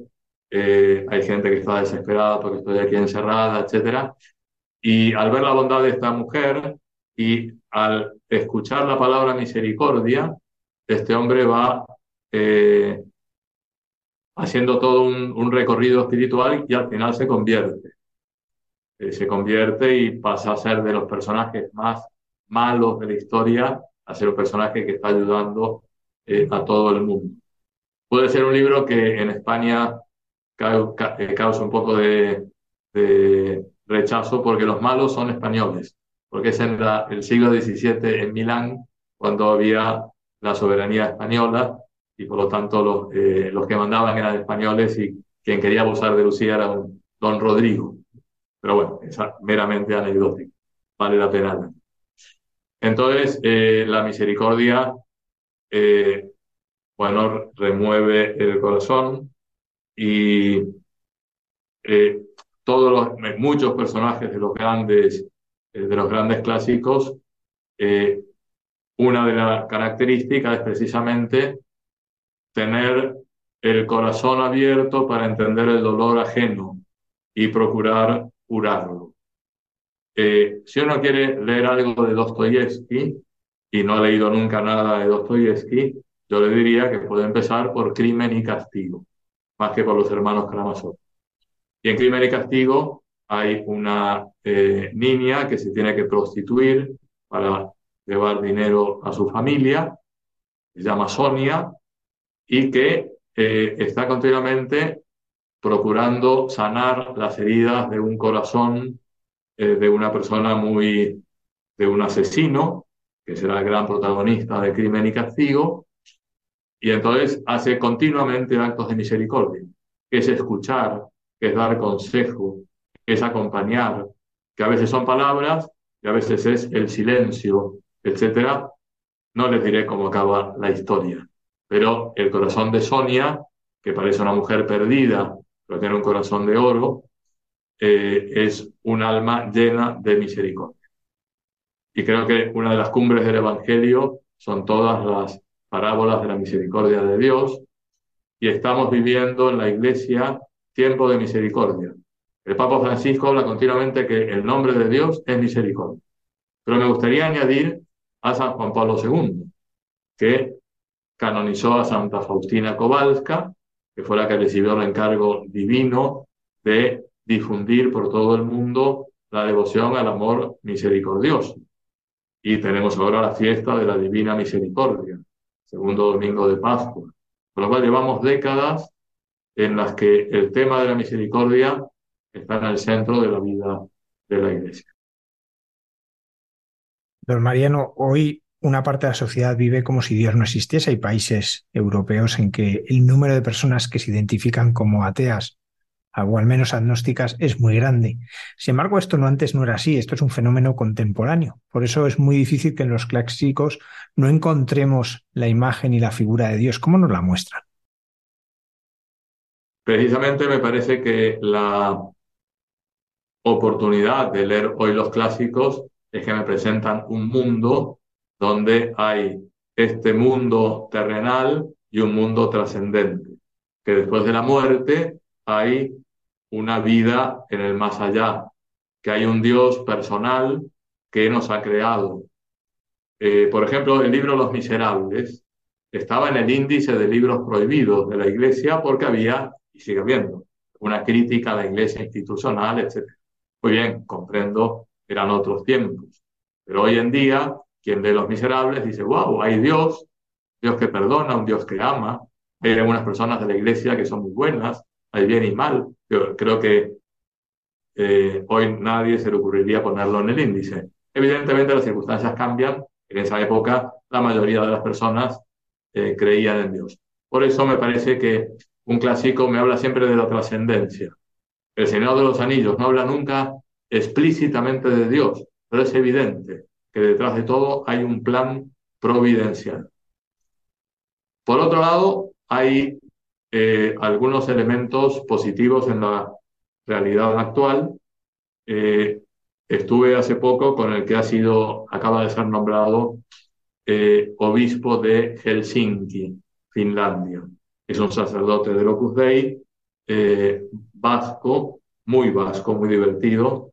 eh, hay gente que está desesperada porque estoy aquí encerrada, etcétera. Y al ver la bondad de esta mujer y al escuchar la palabra misericordia, este hombre va eh, haciendo todo un, recorrido espiritual y al final se convierte. Eh, se convierte y pasa a ser de los personajes más malos de la historia a ser un personaje que está ayudando a todo el mundo. Puede ser un libro que en España causa un poco de, rechazo porque los malos son españoles, porque es en el siglo XVII en Milán cuando había la soberanía española y por lo tanto los, eh, los que mandaban eran españoles y quien quería abusar de Lucía era un don Rodrigo. Pero bueno, es meramente anecdótico, vale la pena. Entonces, eh, la misericordia, eh, bueno, remueve el corazón y todos los, muchos personajes de los grandes, de los grandes clásicos, una de las características es precisamente tener el corazón abierto para entender el dolor ajeno y procurar curarlo. Eh, si uno quiere leer algo de Dostoyevsky y no ha leído nunca nada de Dostoyevsky, yo le diría que puede empezar por Crimen y Castigo, más que por los hermanos Karamazov. Y en Crimen y Castigo hay una eh, niña que se tiene que prostituir para llevar dinero a su familia, se llama Sonia, y que eh, está continuamente procurando sanar las heridas de un corazón eh, de una persona muy, de un asesino, que será el gran protagonista de Crimen y Castigo, y entonces hace continuamente actos de misericordia, que es escuchar, que es dar consejo, que es acompañar, que a veces son palabras y a veces es el silencio, etcétera. No les diré cómo acaba la historia, pero el corazón de Sonia, que parece una mujer perdida, pero tiene un corazón de oro, eh, es un alma llena de misericordia. Y creo que una de las cumbres del Evangelio son todas las parábolas de la misericordia de Dios, y estamos viviendo en la Iglesia tiempo de misericordia. El Papa Francisco habla continuamente que el nombre de Dios es misericordia. Pero me gustaría añadir a San Juan Pablo II, que canonizó a Santa Faustina Kowalska, que fue la que recibió el encargo divino de difundir por todo el mundo la devoción al amor misericordioso. Y tenemos ahora la fiesta de la Divina Misericordia, segundo domingo de Pascua, por lo cual llevamos décadas en las que el tema de la misericordia está en el centro de la vida de la Iglesia. Don Mariano, hoy una parte de la sociedad vive como si Dios no existiese. Hay países europeos en que el número de personas que se identifican como ateas o al menos agnósticas es muy grande. Sin embargo, esto no antes no era así, esto es un fenómeno contemporáneo. Por eso es muy difícil que en los clásicos no encontremos la imagen y la figura de Dios. ¿Cómo nos la muestran? Precisamente me parece que la oportunidad de leer hoy los clásicos es que me presentan un mundo donde hay este mundo terrenal y un mundo trascendente, que después de la muerte hay una vida en el más allá, que hay un Dios personal que nos ha creado. Eh, por ejemplo, el libro Los Miserables estaba en el índice de libros prohibidos de la Iglesia porque había, y sigue habiendo, una crítica a la Iglesia institucional, etc. Muy bien, comprendo, eran otros tiempos. Pero hoy en día quien ve Los Miserables dice, wow, hay Dios, Dios que perdona, un Dios que ama. Hay algunas personas de la iglesia que son muy buenas, hay bien y mal. Creo que eh, hoy nadie se le ocurriría ponerlo en el índice. Evidentemente las circunstancias cambian. En esa época la mayoría de las personas eh, creían en Dios. Por eso me parece que un clásico me habla siempre de la trascendencia. El Señor de los Anillos no habla nunca explícitamente de Dios, pero es evidente que detrás de todo hay un plan providencial. Por otro lado, hay eh, algunos elementos positivos en la realidad actual. Eh, estuve hace poco con el que ha sido, acaba de ser nombrado eh, obispo de Helsinki, Finlandia. Es un sacerdote del Opus Dei, vasco, muy vasco, muy divertido,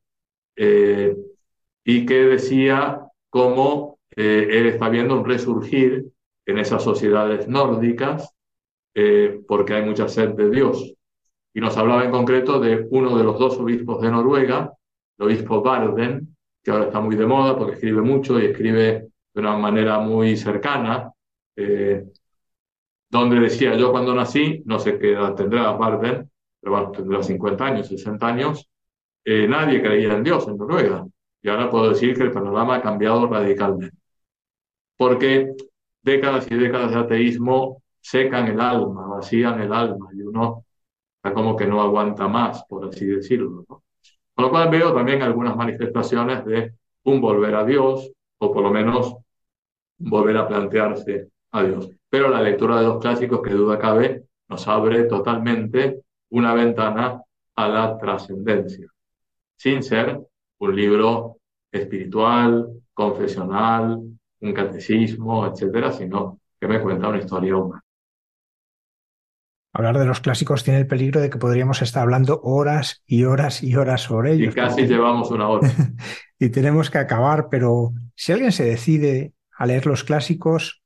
y que decía cómo él está viendo un resurgir en esas sociedades nórdicas eh, porque hay mucha sed de Dios. Y nos hablaba en concreto de uno de los dos obispos de Noruega, el obispo Barden, que ahora está muy de moda porque escribe mucho y escribe de una manera muy cercana, eh, donde decía, yo cuando nací, no sé qué edad tendrá Barden, pero bueno, tendrá 50 años, 60 años, eh, nadie creía en Dios en Noruega. Y ahora puedo decir que el panorama ha cambiado radicalmente. Porque décadas y décadas de ateísmo secan el alma, vacían el alma y uno está como que no aguanta más, por así decirlo. Con lo cual veo también algunas manifestaciones de un volver a Dios o por lo menos volver a plantearse a Dios. Pero la lectura de los clásicos, que duda cabe, nos abre totalmente una ventana a la trascendencia, sin ser un libro espiritual, confesional, un catecismo, etcétera, sino que me cuenta una historia humana. Hablar de los clásicos tiene el peligro de que podríamos estar hablando horas y horas y horas sobre ellos. Y casi llevamos una hora. y tenemos que acabar, pero si alguien se decide a leer los clásicos,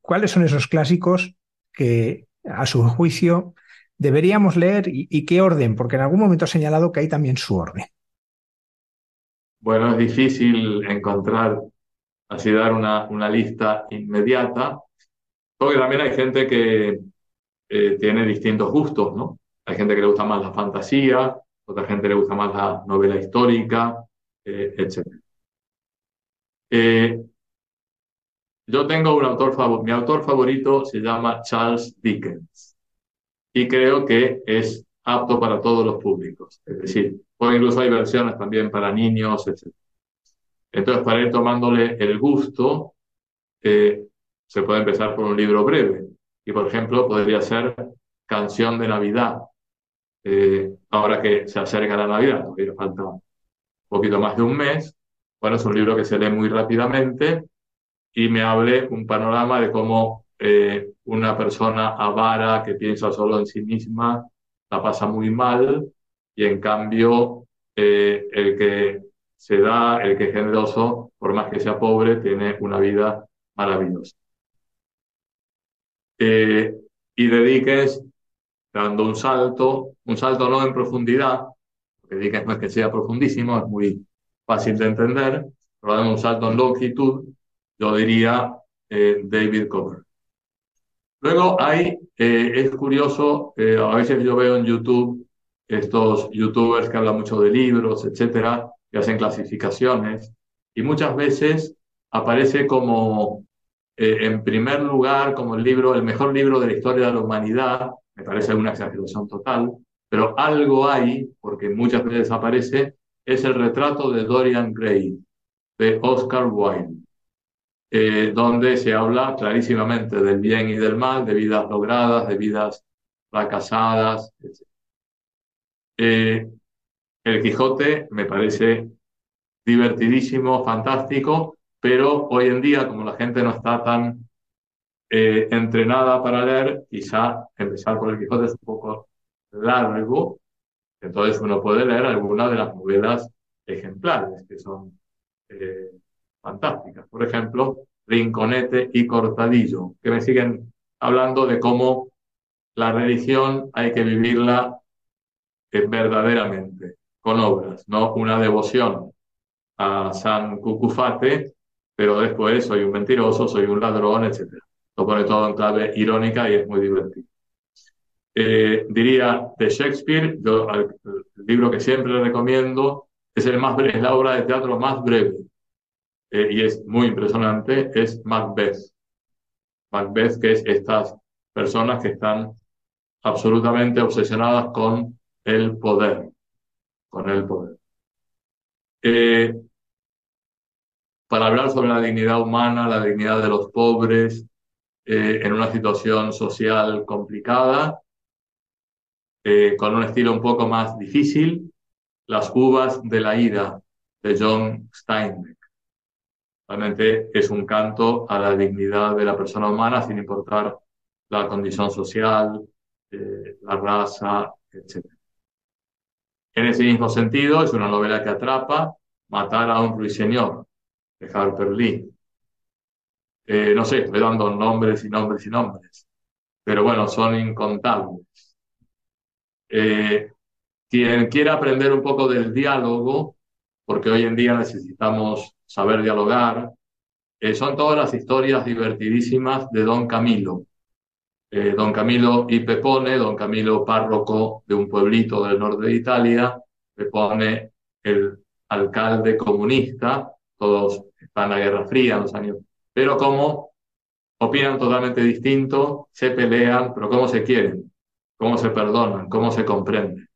¿cuáles son esos clásicos que a su juicio deberíamos leer y, qué orden? Porque en algún momento ha señalado que hay también su orden. Bueno, es difícil encontrar, así dar una, una lista inmediata, porque también hay gente que, eh, tiene distintos gustos, ¿no? Hay gente que le gusta más la fantasía, otra gente le gusta más la novela histórica, eh, etc. Eh, yo tengo un autor favorito, mi autor favorito se llama Charles Dickens y creo que es apto para todos los públicos, es decir, o incluso hay versiones también para niños, etc. Entonces, para ir tomándole el gusto, se puede empezar por un libro breve, y por ejemplo, podría ser Canción de Navidad. Eh, ahora que se acerca la Navidad, porque falta un poquito más de un mes. Bueno, es un libro que se lee muy rápidamente y me hable un panorama de cómo eh, una persona avara que piensa solo en sí misma la pasa muy mal y en cambio eh, el que se da, el que es generoso, por más que sea pobre, tiene una vida maravillosa eh, y dediques dando un salto, un salto no en profundidad, porque Dickens no es que sea profundísimo, es muy fácil de entender, pero dando un salto en longitud, yo diría David Cover. Luego hay, eh, es curioso, eh, a veces yo veo en YouTube estos youtubers que hablan mucho de libros, etcétera, que hacen clasificaciones, y muchas veces aparece como eh, en primer lugar como el libro, el mejor libro de la historia de la humanidad, me parece una exageración total, pero algo hay, porque muchas veces aparece, es el retrato de Dorian Gray, de Oscar Wilde, eh, donde se habla clarísimamente del bien y del mal, de vidas logradas, de vidas fracasadas, etc. Eh, el Quijote me parece divertidísimo, fantástico, pero hoy en día, como la gente no está tan eh, entrenada para leer, quizá empezar por el Quijote es un poco largo, entonces uno puede leer algunas de las novelas ejemplares que son eh, fantásticas. Por ejemplo, Rinconete y Cortadillo, que me siguen hablando de cómo la religión hay que vivirla eh, verdaderamente, con obras, no una devoción a San Cucufate, pero después soy un mentiroso, soy un ladrón, etc. Lo pone todo en clave irónica y es muy divertido. Eh, diría de Shakespeare, yo, el, libro que siempre recomiendo es, el más es la obra de teatro más breve eh, y es muy impresionante, es Macbeth. Macbeth, que es estas personas que están absolutamente obsesionadas con el poder, con el poder. Eh, para hablar sobre la dignidad humana, la dignidad de los pobres eh, en una situación social complicada. eh, con un estilo un poco más difícil, Las uvas de la ira de John Steinbeck. Realmente es un canto a la dignidad de la persona humana sin importar la condición social, eh, la raza, etc. En ese mismo sentido, es una novela que atrapa Matar a un ruiseñor de Harper Lee. Eh, no sé, estoy dando nombres y nombres y nombres, pero bueno, son incontables. Eh, quien quiera aprender un poco del diálogo, porque hoy en día necesitamos saber dialogar, eh, son todas las historias divertidísimas de Don Camilo. don Camilo y Pepone, Don Camilo párroco de un pueblito del norte de Italia, Pepone el alcalde comunista, todos en la Guerra Fría en los años, pero como opinan totalmente distinto, se pelean, pero cómo se quieren, cómo se perdonan, cómo se comprenden.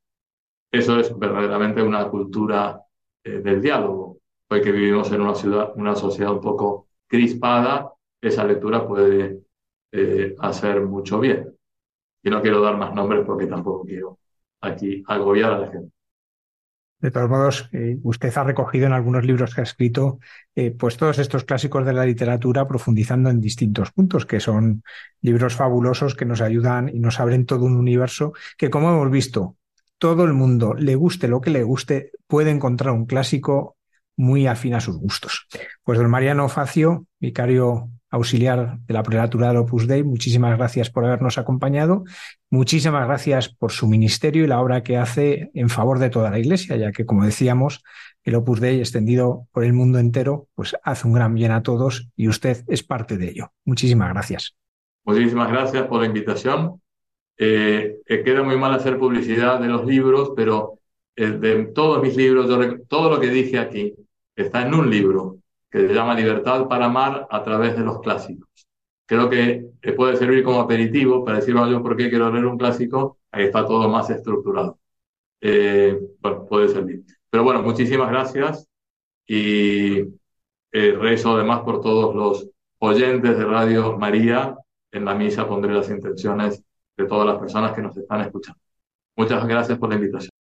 Eso es verdaderamente una cultura eh, del diálogo. Hoy que vivimos en una ciudad, una sociedad un poco crispada, esa lectura puede eh, hacer mucho bien. Y no quiero dar más nombres porque tampoco quiero aquí agobiar a la gente. De todos modos, eh, usted ha recogido en algunos libros que ha escrito, eh, pues todos estos clásicos de la literatura profundizando en distintos puntos, que son libros fabulosos que nos ayudan y nos abren todo un universo que, como hemos visto, todo el mundo, le guste lo que le guste, puede encontrar un clásico muy afín a sus gustos. Pues don Mariano Facio, vicario auxiliar de la prelatura del Opus Dei. Muchísimas gracias por habernos acompañado. Muchísimas gracias por su ministerio y la obra que hace en favor de toda la Iglesia, ya que, como decíamos, el Opus Dei extendido por el mundo entero, pues hace un gran bien a todos y usted es parte de ello. Muchísimas gracias. Muchísimas gracias por la invitación. Eh, eh, queda muy mal hacer publicidad de los libros, pero eh, de todos mis libros, todo lo que dije aquí está en un libro que se llama Libertad para amar a través de los clásicos. Creo que puede servir como aperitivo para decir, yo por qué quiero leer un clásico, ahí está todo más estructurado. Eh, bueno, puede servir. Pero bueno, muchísimas gracias y eh, rezo además por todos los oyentes de Radio María. En la misa pondré las intenciones de todas las personas que nos están escuchando. Muchas gracias por la invitación.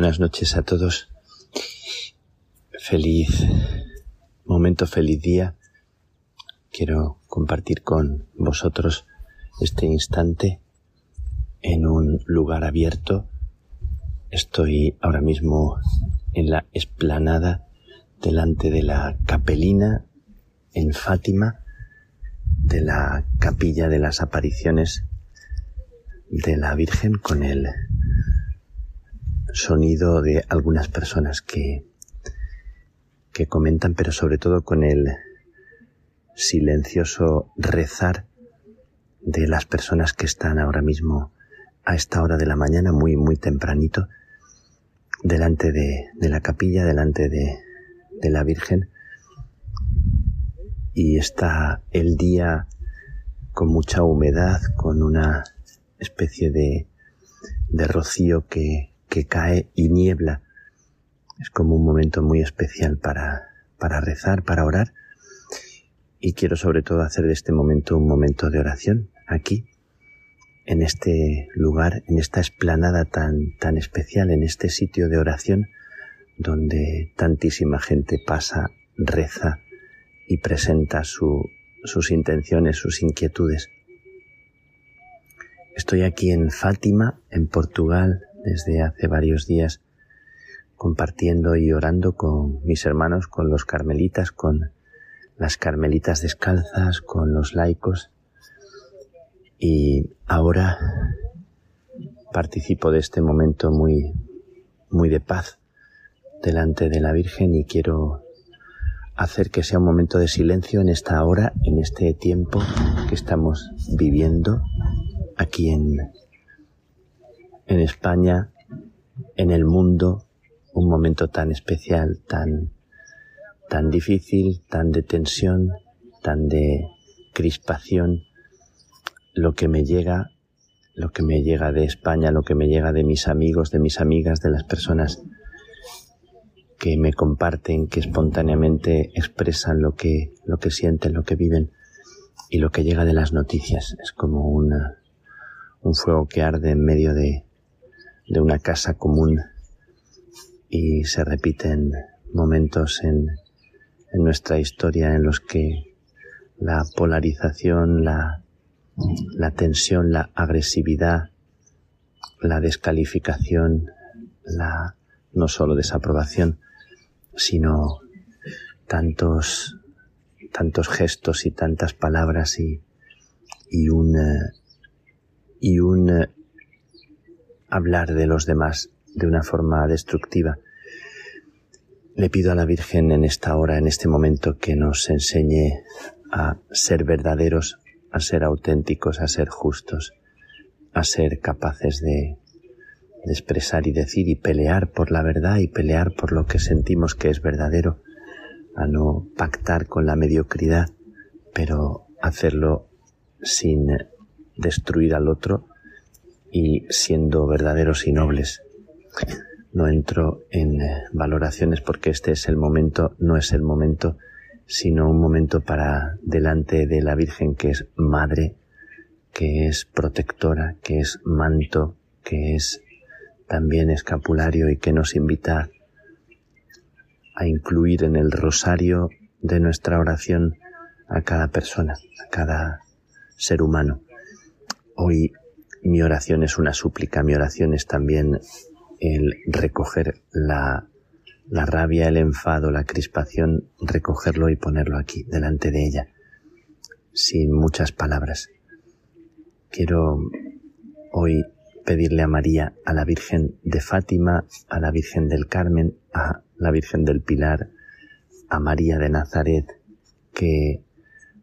Buenas noches a todos. Feliz momento, feliz día. Quiero compartir con vosotros este instante en un lugar abierto Estoy ahora mismo en la esplanada delante de la capelina en Fátima de la capilla de las apariciones de la Virgen con el sonido de algunas personas que, que comentan, pero sobre todo con el silencioso rezar de las personas que están ahora mismo a esta hora de la mañana, muy, muy tempranito, delante de, de la capilla, delante de, de la Virgen, y está el día con mucha humedad, con una especie de, de rocío que, que cae y niebla. Es como un momento muy especial para, para rezar, para orar. Y quiero sobre todo hacer de este momento un momento de oración aquí, en este lugar, en esta esplanada tan, tan especial, en este sitio de oración donde tantísima gente pasa, reza y presenta su, sus intenciones, sus inquietudes. Estoy aquí en Fátima, en Portugal, desde hace varios días, compartiendo y orando con mis hermanos, con los carmelitas, con las carmelitas descalzas, con los laicos. Y ahora participo de este momento muy, muy de paz delante de la Virgen y quiero hacer que sea un momento de silencio en esta hora, en este tiempo que estamos viviendo aquí en, en España, en el mundo, un momento tan especial, tan, tan difícil, tan de tensión, tan de crispación, lo que me llega, lo que me llega de España, lo que me llega de mis amigos, de mis amigas, de las personas que me comparten, que espontáneamente expresan lo que, lo que sienten, lo que viven y lo que llega de las noticias. Es como una, un fuego que arde en medio de, de una casa común y se repiten momentos en, nuestra historia en los que la polarización, la, la tensión, la agresividad, la descalificación, la no solo desaprobación, sino tantos, tantos gestos y tantas palabras y, y un, eh, y un eh, hablar de los demás de una forma destructiva. Le pido a la Virgen en esta hora, en este momento, que nos enseñe a ser verdaderos, a ser auténticos, a ser justos, a ser capaces de de expresar y decir y pelear por la verdad y pelear por lo que sentimos que es verdadero, a no pactar con la mediocridad, pero hacerlo sin destruir al otro y siendo verdaderos y nobles. No entro en eh, valoraciones porque este es el momento, no es el momento, sino un momento para delante de la Virgen que es madre, que es protectora, que es manto, que es también escapulario y que nos invita a incluir en el rosario de nuestra oración a cada persona, a cada ser humano. Hoy mi oración es una súplica, mi oración es también el recoger la, la rabia, el enfado, la crispación, recogerlo y ponerlo aquí, delante de ella, sin muchas palabras. Quiero hoy pedirle a María, a la Virgen de Fátima, a la Virgen del Carmen, a la Virgen del Pilar, a María de Nazaret, que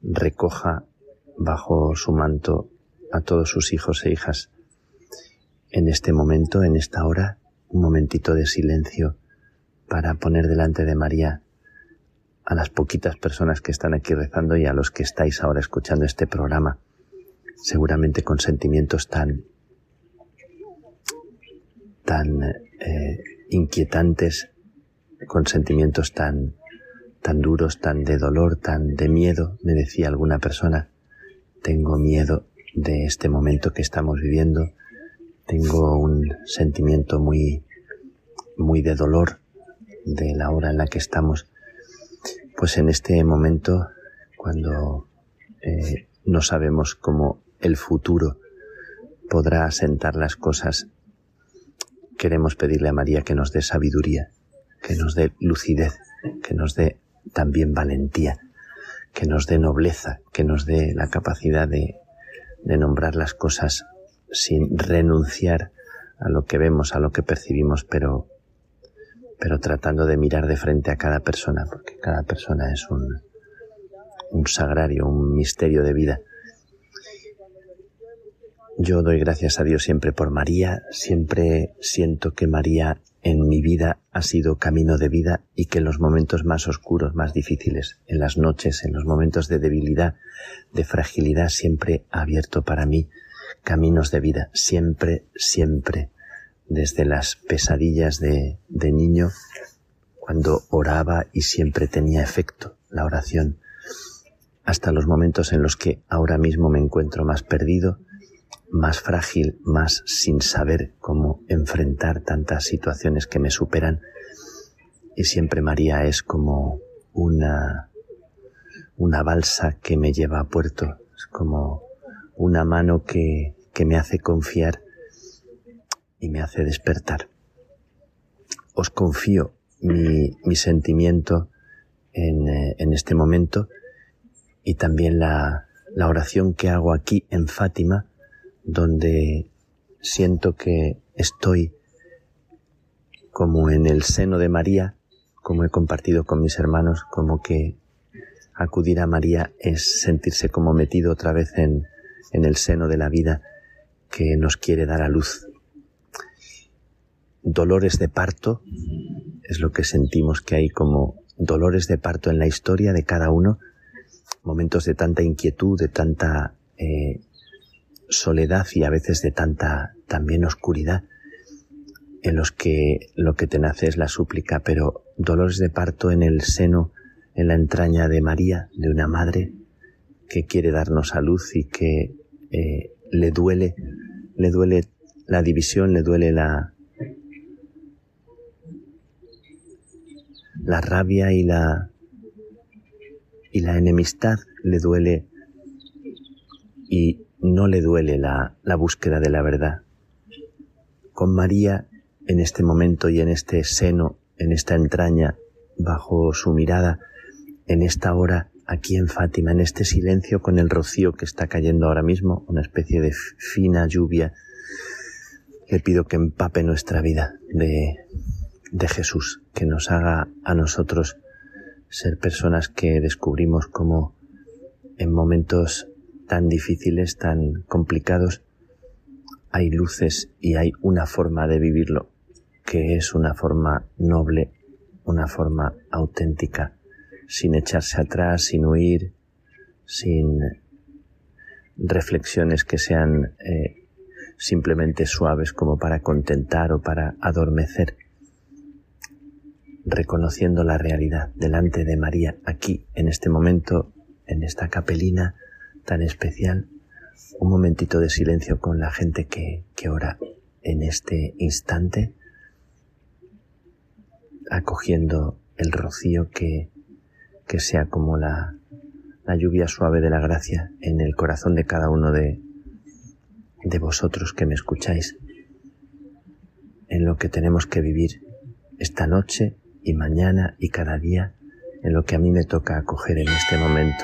recoja bajo su manto a todos sus hijos e hijas. En este momento, en esta hora, un momentito de silencio para poner delante de María a las poquitas personas que están aquí rezando y a los que estáis ahora escuchando este programa, seguramente con sentimientos tan tan eh, inquietantes, con sentimientos tan, tan duros, tan de dolor, tan de miedo, me decía alguna persona, tengo miedo de este momento que estamos viviendo, tengo un sentimiento muy, muy de dolor de la hora en la que estamos. Pues en este momento, cuando eh, no sabemos cómo el futuro podrá asentar las cosas queremos pedirle a María que nos dé sabiduría, que nos dé lucidez, que nos dé también valentía, que nos dé nobleza, que nos dé la capacidad de, de nombrar las cosas sin renunciar a lo que vemos, a lo que percibimos, pero, pero tratando de mirar de frente a cada persona, porque cada persona es un, un sagrario, un misterio de vida. Yo doy gracias a Dios siempre por María, siempre siento que María en mi vida ha sido camino de vida y que en los momentos más oscuros, más difíciles, en las noches, en los momentos de debilidad, de fragilidad, siempre ha abierto para mí caminos de vida, siempre, siempre, desde las pesadillas de, de niño, cuando oraba y siempre tenía efecto la oración, hasta los momentos en los que ahora mismo me encuentro más perdido, más frágil, más sin saber cómo enfrentar tantas situaciones que me superan. Y siempre María es como una, una balsa que me lleva a puerto, es como una mano que, que me hace confiar y me hace despertar. Os confío mi, mi sentimiento en, eh, en, este momento y también la, la oración que hago aquí en Fátima donde siento que estoy como en el seno de María, como he compartido con mis hermanos, como que acudir a María es sentirse como metido otra vez en, en el seno de la vida que nos quiere dar a luz. Dolores de parto es lo que sentimos que hay como dolores de parto en la historia de cada uno, momentos de tanta inquietud, de tanta eh, soledad y a veces de tanta también oscuridad en los que lo que te nace es la súplica, pero dolores de parto en el seno, en la entraña de María, de una madre que quiere darnos a luz y que eh, le duele, le duele la división, le duele la, la rabia y la, y la enemistad, le duele y no le duele la, búsqueda de la verdad. Con María, en este momento y en este seno, en esta entraña, bajo su mirada, en esta hora, aquí en Fátima, en este silencio con el rocío que está cayendo ahora mismo, una especie de fina lluvia, le pido que empape nuestra vida de, de Jesús, que nos haga a nosotros ser personas que descubrimos como en momentos tan difíciles, tan complicados, hay luces y hay una forma de vivirlo, que es una forma noble, una forma auténtica, sin echarse atrás, sin huir, sin reflexiones que sean eh, simplemente suaves como para contentar o para adormecer, reconociendo la realidad delante de María aquí, en este momento, en esta capelina, tan especial, un momentito de silencio con la gente que, que ora en este instante, acogiendo el rocío que, que sea como la, la lluvia suave de la gracia en el corazón de cada uno de, de vosotros que me escucháis, en lo que tenemos que vivir esta noche y mañana y cada día, en lo que a mí me toca acoger en este momento.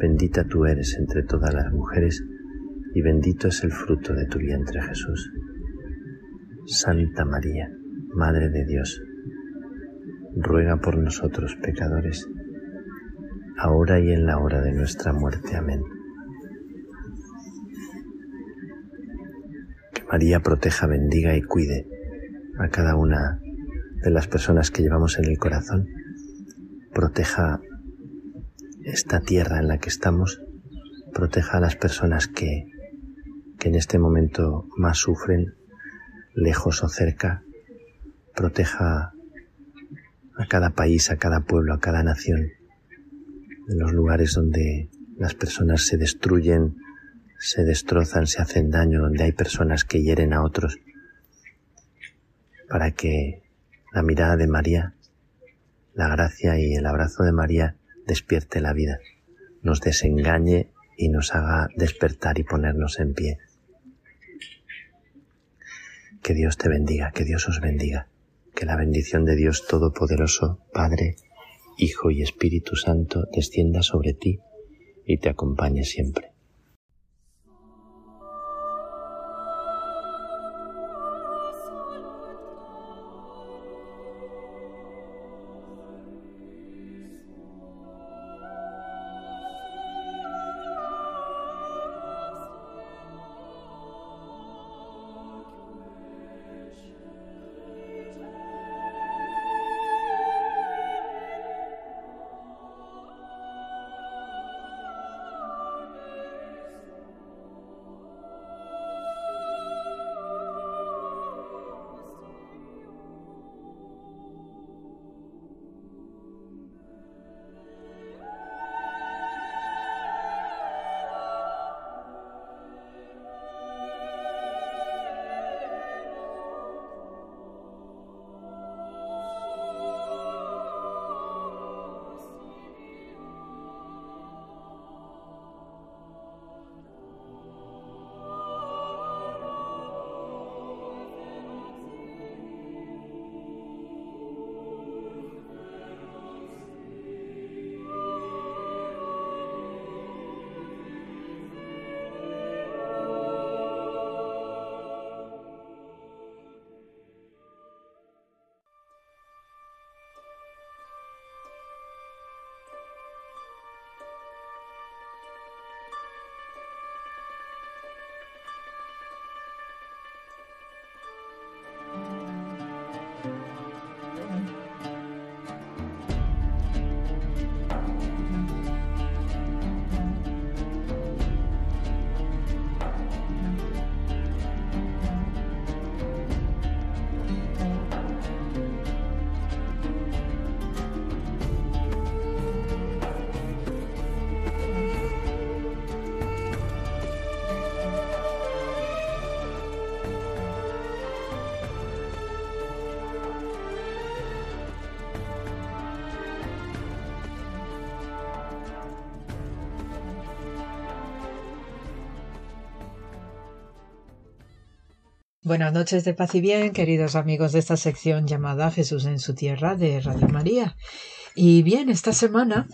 Bendita tú eres entre todas las mujeres, y bendito es el fruto de tu vientre Jesús. Santa María, Madre de Dios, ruega por nosotros pecadores, ahora y en la hora de nuestra muerte. Amén. Que María proteja, bendiga y cuide a cada una de las personas que llevamos en el corazón, proteja esta tierra en la que estamos, proteja a las personas que, que en este momento más sufren, lejos o cerca, proteja a cada país, a cada pueblo, a cada nación, en los lugares donde las personas se destruyen, se destrozan, se hacen daño, donde hay personas que hieren a otros, para que la mirada de María, la gracia y el abrazo de María despierte la vida, nos desengañe y nos haga despertar y ponernos en pie. Que Dios te bendiga, que Dios os bendiga, que la bendición de Dios Todopoderoso, Padre, Hijo y Espíritu Santo descienda sobre ti y te acompañe siempre. Buenas noches de paz y bien, queridos amigos de esta sección llamada Jesús en su tierra de Radio María. Y bien, esta semana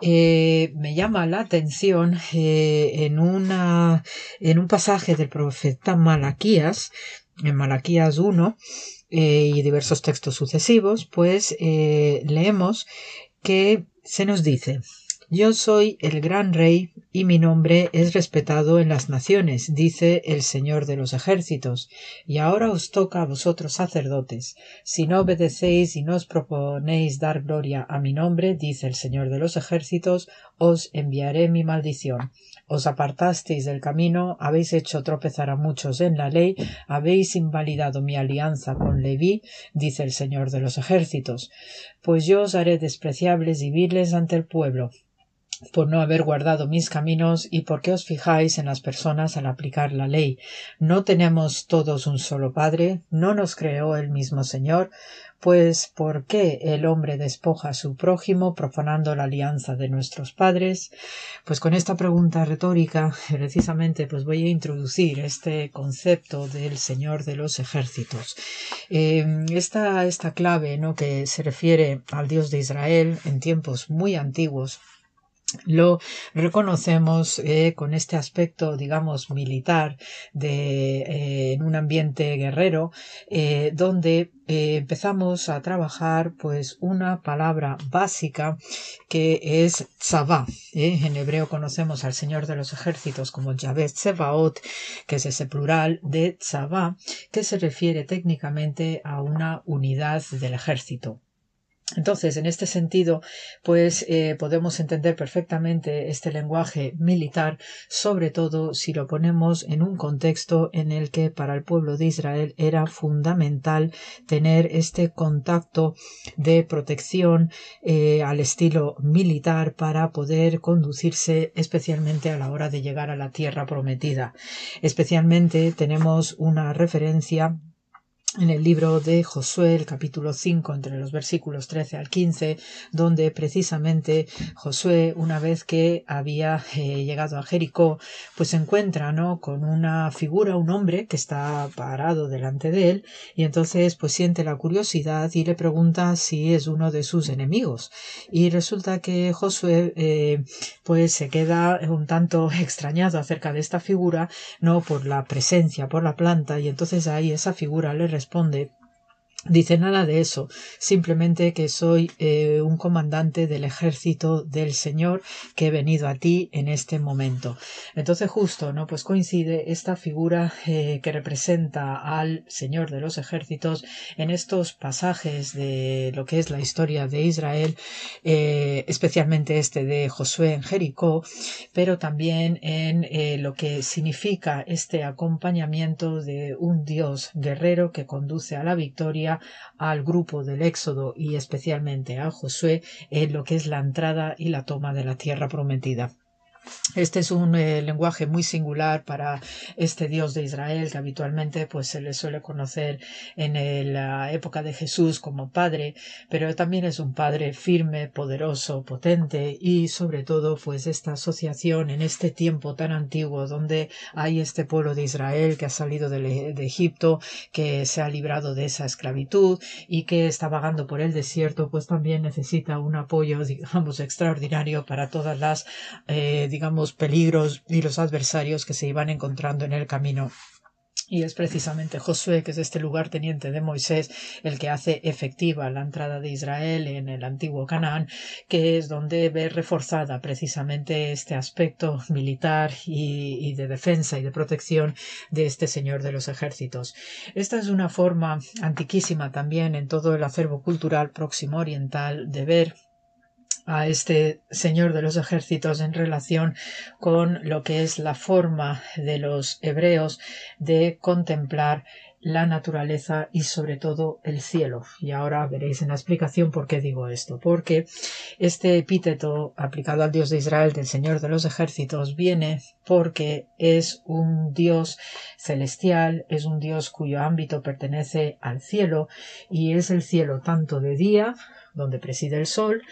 eh, me llama la atención eh, en, una, en un pasaje del profeta Malaquías, en Malaquías 1, eh, y diversos textos sucesivos, pues leemos que se nos dice, yo soy el gran rey y mi nombre es respetado en las naciones, dice el Señor de los ejércitos. Y ahora os toca a vosotros sacerdotes. Si no obedecéis y no os proponéis dar gloria a mi nombre, dice el Señor de los ejércitos, os enviaré mi maldición. Os apartasteis del camino, habéis hecho tropezar a muchos en la ley, habéis invalidado mi alianza con Leví, dice el Señor de los ejércitos. Pues yo os haré despreciables y viles ante el pueblo, por no haber guardado mis caminos y por qué os fijáis en las personas al aplicar la ley. ¿No tenemos todos un solo Padre? ¿No nos creó el mismo Señor? Pues ¿por qué el hombre despoja a su prójimo profanando la alianza de nuestros padres? Pues con esta pregunta retórica precisamente pues voy a introducir este concepto del Señor de los ejércitos. Em, esta, esta clave ¿no? que se refiere al Dios de Israel en tiempos muy antiguos lo reconocemos eh, con este aspecto, digamos, militar de, eh, en un ambiente guerrero, eh, donde empezamos a trabajar pues una palabra básica que es tzavá. En hebreo conocemos al Señor de los ejércitos como Yahvé Tsevaot, que es ese plural de tzavá, que se refiere técnicamente a una unidad del ejército. Entonces, en este sentido, pues eh, podemos entender perfectamente este lenguaje militar, sobre todo si lo ponemos en un contexto en el que para el pueblo de Israel era fundamental tener este contacto de protección eh, al estilo militar para poder conducirse especialmente a la hora de llegar a la tierra prometida. Especialmente tenemos una referencia en el libro de Josué, el capítulo 5, entre los versículos 13 al 15, donde precisamente Josué, una vez que había eh, llegado a Jericó, pues se encuentra, ¿no? Con una figura, un hombre que está parado delante de él, y entonces pues siente la curiosidad y le pregunta si es uno de sus enemigos. Y resulta que Josué, eh, pues se queda un tanto extrañado acerca de esta figura, no por la presencia, por la planta, y entonces ahí esa figura le responde Dice nada de eso, simplemente que soy eh, un comandante del ejército del Señor que he venido a ti en este momento. Entonces justo, ¿no? Pues coincide esta figura eh, que representa al Señor de los ejércitos en estos pasajes de lo que es la historia de Israel, eh, especialmente este de Josué en Jericó, pero también en lo que significa este acompañamiento de un Dios guerrero que conduce a la victoria al grupo del Éxodo y especialmente a Josué en lo que es la entrada y la toma de la tierra prometida. Este es un eh, lenguaje muy singular para este Dios de Israel que habitualmente pues se le suele conocer en la época de Jesús como Padre, pero también es un Padre firme, poderoso, potente y sobre todo pues esta asociación en este tiempo tan antiguo donde hay este pueblo de Israel que ha salido de, de Egipto, que se ha librado de esa esclavitud y que está vagando por el desierto, pues también necesita un apoyo digamos extraordinario para todas las eh, digamos, peligros y los adversarios que se iban encontrando en el camino. Y es precisamente Josué, que es este lugar teniente de Moisés, el que hace efectiva la entrada de Israel en el antiguo Canaán, que es donde ve reforzada precisamente este aspecto militar y, y, de defensa y de protección de este Señor de los ejércitos. Esta es una forma antiquísima también en todo el acervo cultural próximo oriental de ver a este señor de los ejércitos en relación con lo que es la forma de los hebreos de contemplar la naturaleza y sobre todo el cielo. Y ahora veréis en la explicación por qué digo esto. Porque este epíteto aplicado al Dios de Israel del Señor de los ejércitos viene porque es un Dios celestial, es un Dios cuyo ámbito pertenece al cielo y es el cielo tanto de día, donde preside el sol,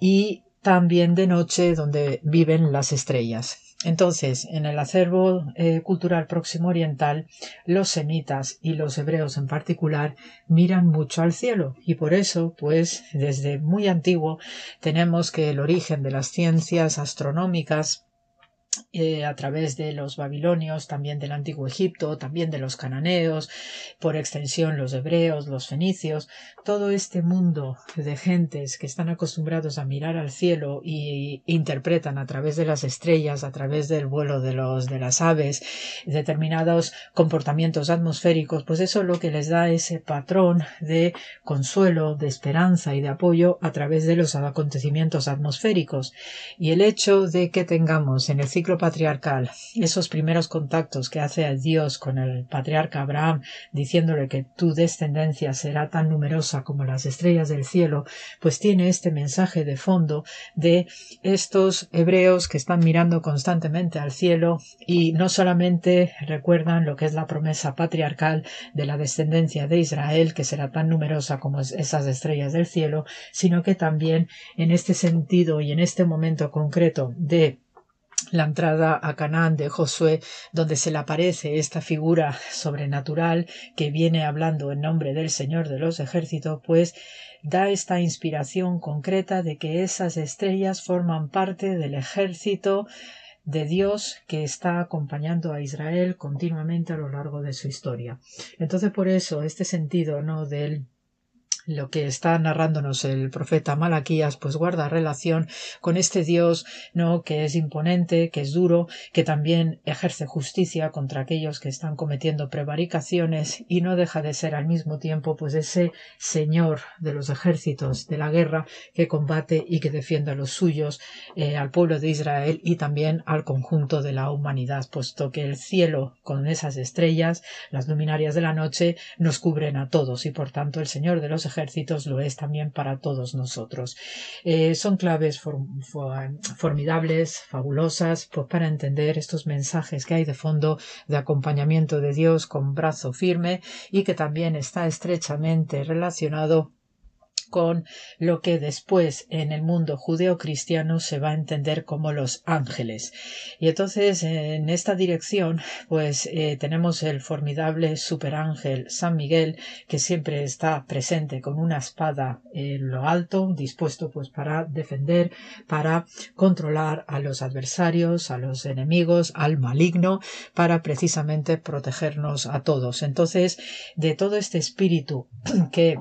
y también de noche donde viven las estrellas. Entonces, en el acervo eh, cultural próximo oriental, los semitas y los hebreos en particular miran mucho al cielo y por eso, pues, desde muy antiguo tenemos que el origen de las ciencias astronómicas eh, a través de los babilonios, también del antiguo Egipto, también de los cananeos, por extensión los hebreos, los fenicios, todo este mundo de gentes que están acostumbrados a mirar al cielo y interpretan a través de las estrellas, a través del vuelo de los de las aves, determinados comportamientos atmosféricos, pues eso es lo que les da ese patrón de consuelo, de esperanza y de apoyo a través de los acontecimientos atmosféricos. Y el hecho de que tengamos en el ciclo patriarcal, esos primeros contactos que hace Dios con el patriarca Abraham, diciéndole que tu descendencia será tan numerosa como las estrellas del cielo, pues tiene este mensaje de fondo de estos hebreos que están mirando constantemente al cielo y no solamente recuerdan lo que es la promesa patriarcal de la descendencia de Israel, que será tan numerosa como esas estrellas del cielo, sino que también en este sentido y en este momento concreto de la entrada a Canaán de Josué, donde se le aparece esta figura sobrenatural que viene hablando en nombre del Señor de los ejércitos, pues da esta inspiración concreta de que esas estrellas forman parte del ejército de Dios que está acompañando a Israel continuamente a lo largo de su historia. Entonces, por eso, este sentido, ¿no? del lo que está narrándonos el profeta Malaquías, pues guarda relación con este Dios, ¿no? que es imponente, que es duro, que también ejerce justicia contra aquellos que están cometiendo prevaricaciones y no deja de ser al mismo tiempo pues ese Señor de los ejércitos de la guerra que combate y que defiende a los suyos, eh, al pueblo de Israel y también al conjunto de la humanidad, puesto que el cielo con esas estrellas, las luminarias de la noche, nos cubren a todos y por tanto el Señor de los ejércitos lo es también para todos nosotros. Eh, son claves formidables, fabulosas, pues para entender estos mensajes que hay de fondo de acompañamiento de Dios con brazo firme y que también está estrechamente relacionado con lo que después en el mundo judeo-cristiano se va a entender como los ángeles. Y entonces en esta dirección pues eh, tenemos el formidable superángel San Miguel que siempre está presente con una espada en lo alto dispuesto pues para defender, para controlar a los adversarios, a los enemigos, al maligno, para precisamente protegernos a todos. Entonces de todo este espíritu que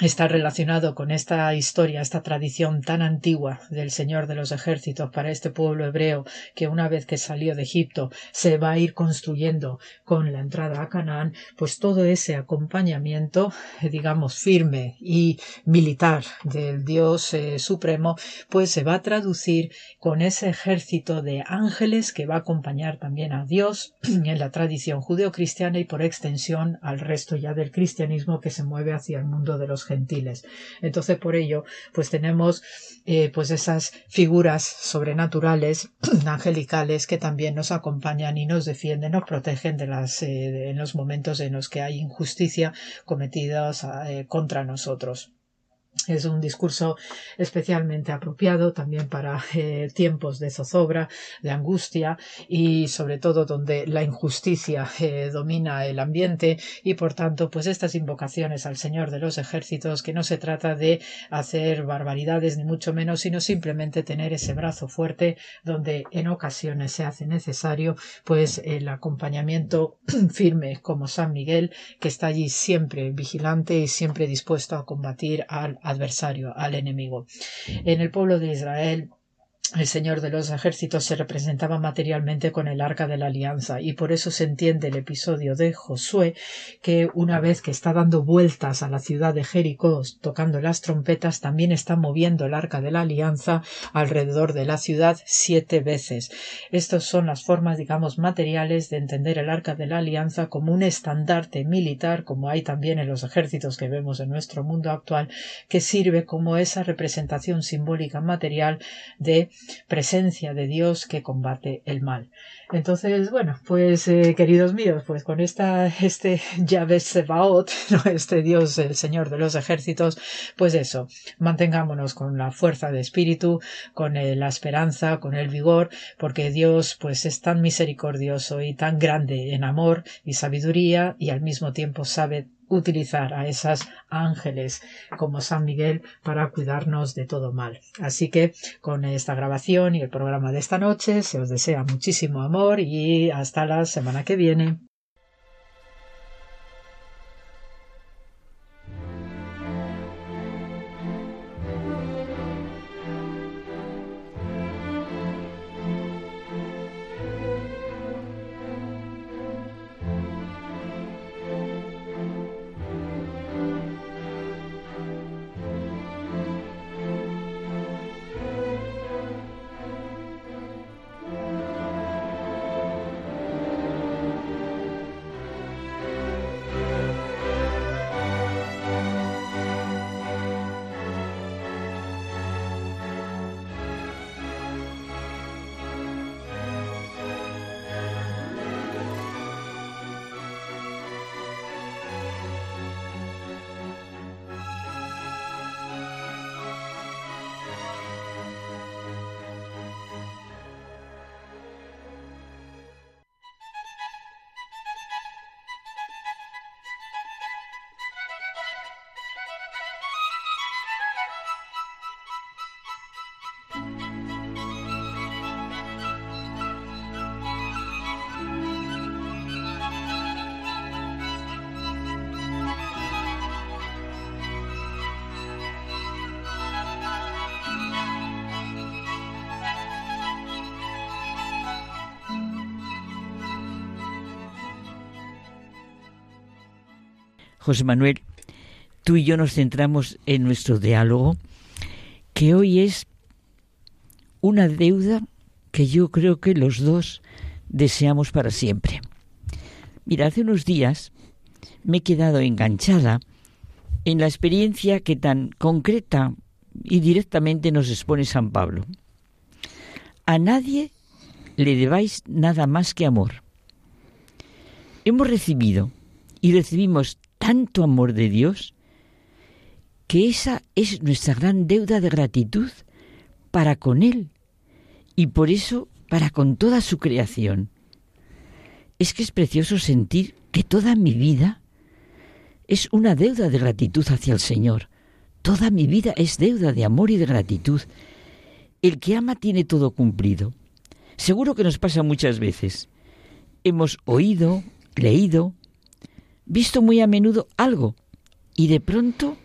está relacionado con esta historia, esta tradición tan antigua del Señor de los ejércitos para este pueblo hebreo que una vez que salió de Egipto se va a ir construyendo con la entrada a Canaán, pues todo ese acompañamiento, digamos, firme y militar del Dios eh, Supremo, pues se va a traducir con ese ejército de ángeles que va a acompañar también a Dios en la tradición judeocristiana y por extensión al resto ya del cristianismo que se mueve hacia el mundo de los gentiles. Entonces, por ello, pues tenemos eh, pues esas figuras sobrenaturales, angelicales, que también nos acompañan y nos defienden, nos protegen de las, eh, en los momentos en los que hay injusticia cometidas eh, contra nosotros. Es un discurso especialmente apropiado también para eh, tiempos de zozobra, de angustia y sobre todo donde la injusticia eh, domina el ambiente y por tanto pues estas invocaciones al Señor de los ejércitos que no se trata de hacer barbaridades ni mucho menos sino simplemente tener ese brazo fuerte donde en ocasiones se hace necesario pues el acompañamiento firme como San Miguel que está allí siempre vigilante y siempre dispuesto a combatir al adversario, al enemigo. En el pueblo de Israel el Señor de los ejércitos se representaba materialmente con el arca de la alianza y por eso se entiende el episodio de Josué que una vez que está dando vueltas a la ciudad de Jericó tocando las trompetas también está moviendo el arca de la alianza alrededor de la ciudad siete veces. Estas son las formas digamos materiales de entender el arca de la alianza como un estandarte militar como hay también en los ejércitos que vemos en nuestro mundo actual que sirve como esa representación simbólica material de presencia de Dios que combate el mal. Entonces, bueno, pues eh, queridos míos, pues con esta, este Yahvé Sebaot, este Dios, el Señor de los ejércitos, pues eso, mantengámonos con la fuerza de espíritu, con eh, la esperanza, con el vigor, porque Dios pues es tan misericordioso y tan grande en amor y sabiduría y al mismo tiempo sabe utilizar a esas ángeles como San Miguel para cuidarnos de todo mal. Así que con esta grabación y el programa de esta noche se os desea muchísimo amor y hasta la semana que viene. José Manuel, tú y yo nos centramos en nuestro diálogo, que hoy es una deuda que yo creo que los dos deseamos para siempre. Mira, hace unos días me he quedado enganchada en la experiencia que tan concreta y directamente nos expone San Pablo. A nadie le debáis nada más que amor. Hemos recibido y recibimos tanto amor de Dios que esa es nuestra gran deuda de gratitud para con Él y por eso para con toda su creación. Es que es precioso sentir que toda mi vida es una deuda de gratitud hacia el Señor. Toda mi vida es deuda de amor y de gratitud. El que ama tiene todo cumplido. Seguro que nos pasa muchas veces. Hemos oído, leído, visto muy a menudo algo y de pronto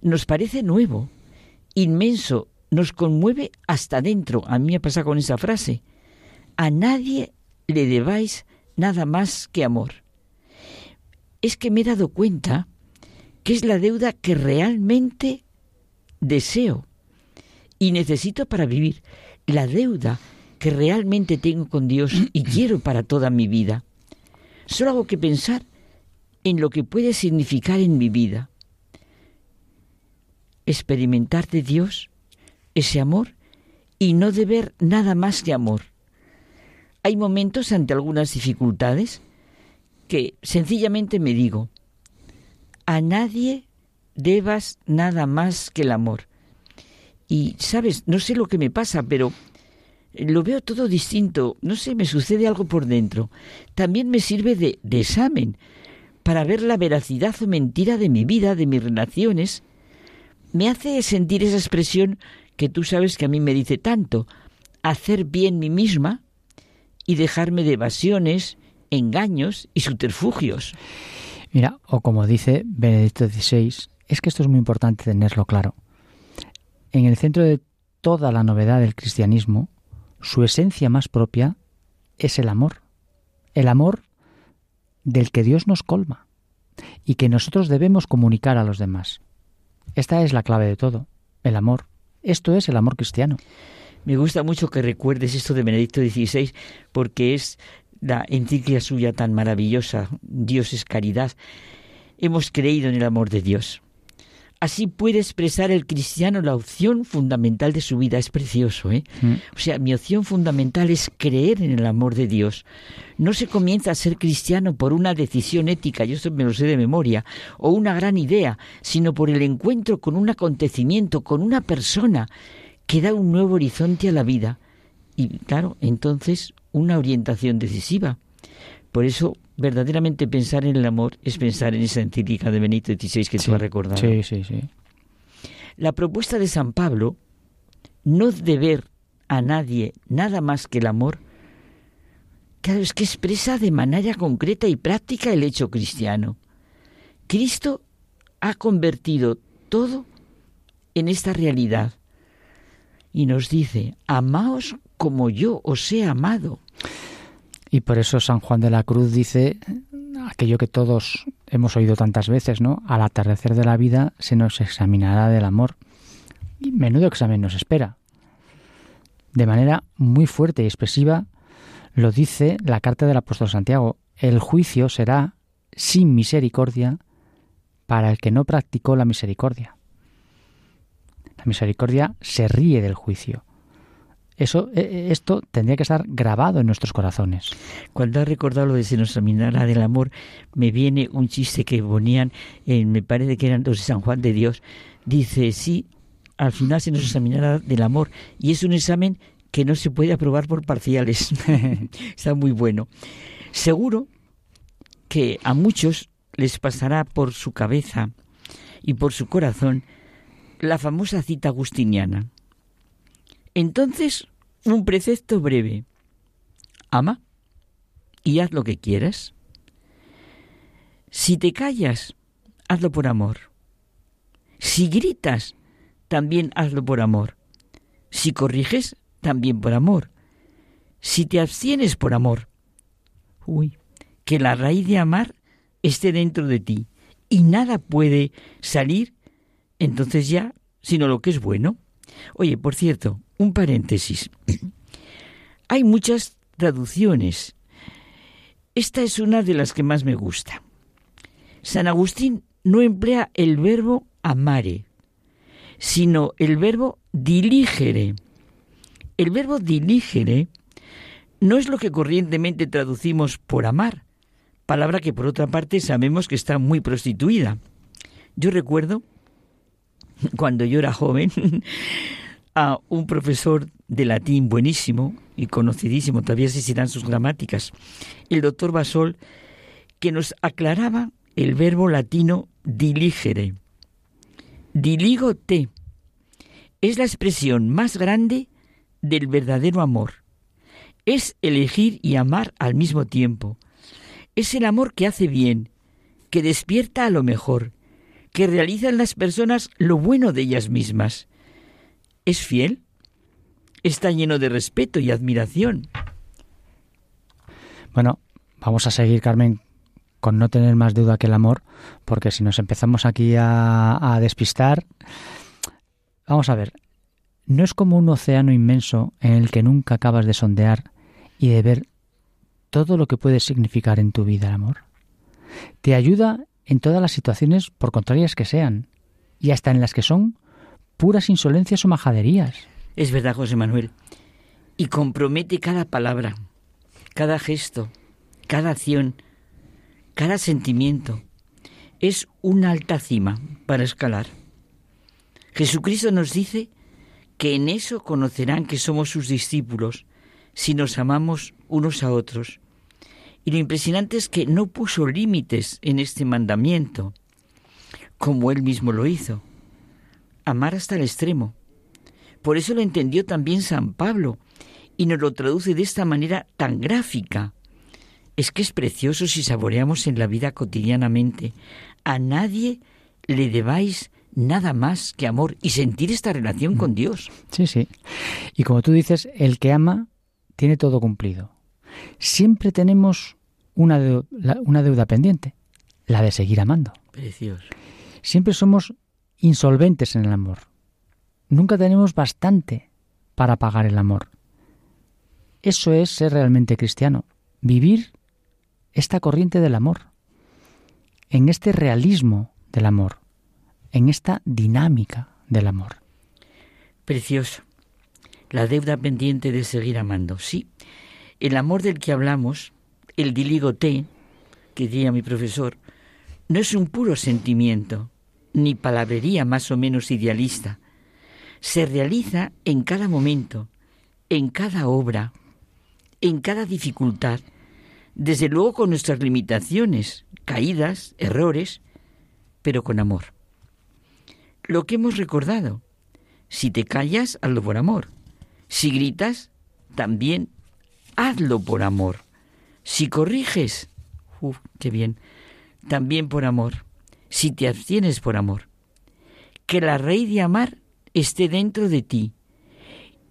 nos parece nuevo, inmenso, nos conmueve hasta dentro. A mí me pasa con esa frase. A nadie le debáis nada más que amor es que me he dado cuenta que es la deuda que realmente deseo y necesito para vivir, la deuda que realmente tengo con Dios y quiero para toda mi vida. Solo hago que pensar en lo que puede significar en mi vida. Experimentar de Dios ese amor y no deber nada más que amor. Hay momentos ante algunas dificultades que sencillamente me digo, a nadie debas nada más que el amor. Y, sabes, no sé lo que me pasa, pero lo veo todo distinto, no sé, me sucede algo por dentro. También me sirve de, examen para ver la veracidad o mentira de mi vida, de mis relaciones. Me hace sentir esa expresión que tú sabes que a mí me dice tanto, hacer bien mí misma y dejarme de evasiones, engaños y subterfugios. Mira, o como dice Benedicto XVI, es que esto es muy importante tenerlo claro. En el centro de toda la novedad del cristianismo, su esencia más propia es el amor. El amor del que Dios nos colma y que nosotros debemos comunicar a los demás. Esta es la clave de todo, el amor. Esto es el amor cristiano. Me gusta mucho que recuerdes esto de Benedicto XVI porque es la encíclica suya tan maravillosa, Dios es caridad, hemos creído en el amor de Dios. Así puede expresar el cristiano la opción fundamental de su vida. Es precioso, ¿eh? Mm. O sea, mi opción fundamental es creer en el amor de Dios. No se comienza a ser cristiano por una decisión ética, yo eso me lo sé de memoria, o una gran idea, sino por el encuentro con un acontecimiento, con una persona que da un nuevo horizonte a la vida. Y claro, entonces una orientación decisiva. Por eso, verdaderamente pensar en el amor es pensar en esa encíclica de Benito XVI que tú has recordado. Sí, sí, sí. La propuesta de San Pablo, no deber a nadie nada más que el amor, claro, es que expresa de manera concreta y práctica el hecho cristiano. Cristo ha convertido todo en esta realidad y nos dice, amaos como yo os he amado. Y por eso San Juan de la Cruz dice aquello que todos hemos oído tantas veces, ¿no? Al atardecer de la vida se nos examinará del amor. Y menudo examen nos espera. De manera muy fuerte y expresiva lo dice la carta del apóstol Santiago. El juicio será sin misericordia para el que no practicó la misericordia. La misericordia se ríe del juicio. Eso, e, e, esto tendría que estar grabado en nuestros corazones. Cuando has recordado lo de se nos examinará del amor, me viene un chiste que ponían, en, me parece que eran los de San Juan de Dios. Dice, sí, al final se nos examinará del amor. Y es un examen que no se puede aprobar por parciales. Está muy bueno. Seguro que a muchos les pasará por su cabeza y por su corazón la famosa cita agustiniana entonces, un precepto breve. Ama y haz lo que quieras. Si te callas, hazlo por amor. Si gritas, también hazlo por amor. Si corriges, también por amor. Si te abstienes por amor. Uy, que la raíz de amar esté dentro de ti y nada puede salir entonces ya sino lo que es bueno. Oye, por cierto, un paréntesis. Hay muchas traducciones. Esta es una de las que más me gusta. San Agustín no emplea el verbo amare, sino el verbo diligere. El verbo diligere no es lo que corrientemente traducimos por amar, palabra que por otra parte sabemos que está muy prostituida. Yo recuerdo, cuando yo era joven, a un profesor de latín buenísimo y conocidísimo, todavía existirán sus gramáticas, el doctor Basol, que nos aclaraba el verbo latino diligere. Diligo te es la expresión más grande del verdadero amor. Es elegir y amar al mismo tiempo. Es el amor que hace bien, que despierta a lo mejor, que realiza en las personas lo bueno de ellas mismas. Es fiel, está lleno de respeto y admiración. Bueno, vamos a seguir, Carmen, con no tener más duda que el amor, porque si nos empezamos aquí a, despistar, vamos a ver, no es como un océano inmenso en el que nunca acabas de sondear y de ver todo lo que puede significar en tu vida el amor. Te ayuda en todas las situaciones, por contrarias que sean, y hasta en las que son puras insolencias o majaderías. Es verdad, José Manuel. Y compromete cada palabra, cada gesto, cada acción, cada sentimiento. Es una alta cima para escalar. Jesucristo nos dice que en eso conocerán que somos sus discípulos, si nos amamos unos a otros. Y lo impresionante es que no puso límites en este mandamiento, como él mismo lo hizo. Amar hasta el extremo. Por eso lo entendió también San Pablo y nos lo traduce de esta manera tan gráfica. Es que es precioso si saboreamos en la vida cotidianamente. A nadie le debáis nada más que amor y sentir esta relación con Dios. Sí, sí. Y como tú dices, el que ama tiene todo cumplido. Siempre tenemos una, deuda, una deuda pendiente, la de seguir amando. Precioso. Siempre somos insolventes en el amor. Nunca tenemos bastante para pagar el amor. Eso es ser realmente cristiano, vivir esta corriente del amor, en este realismo del amor, en esta dinámica del amor. Precioso. La deuda pendiente de seguir amando. Sí, el amor del que hablamos, el diligote, que diría mi profesor, no es un puro sentimiento, ni palabrería más o menos idealista. Se realiza en cada momento, en cada obra, en cada dificultad, desde luego con nuestras limitaciones, caídas, errores, pero con amor. Lo que hemos recordado, si te callas, hazlo por amor. Si gritas, también hazlo por amor. Si corriges, uf, qué bien, también por amor. Si te abstienes por amor. Que la raíz de amar esté dentro de ti.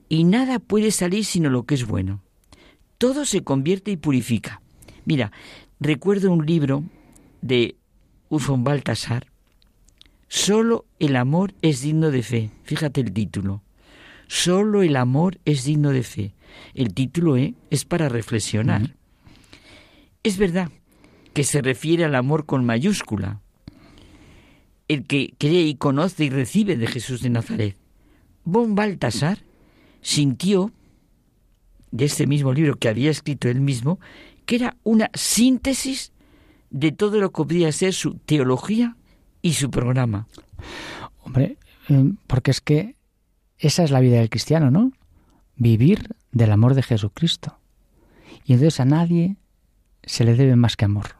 Y nada puede salir sino lo que es bueno. Todo se convierte y purifica. Mira, recuerdo un libro de Ufon Baltasar. Solo el amor es digno de fe. Fíjate el título. Solo el amor es digno de fe. El título ¿eh? es para reflexionar. Es verdad que se refiere al amor con mayúscula, el que cree y conoce y recibe de Jesús de Nazaret. Bon Baltasar sintió, de este mismo libro que había escrito él mismo, que era una síntesis de todo lo que podría ser su teología y su programa. Hombre, eh, porque es que esa es la vida del cristiano, ¿no? Vivir del amor de Jesucristo. Y entonces a nadie se le debe más que amor.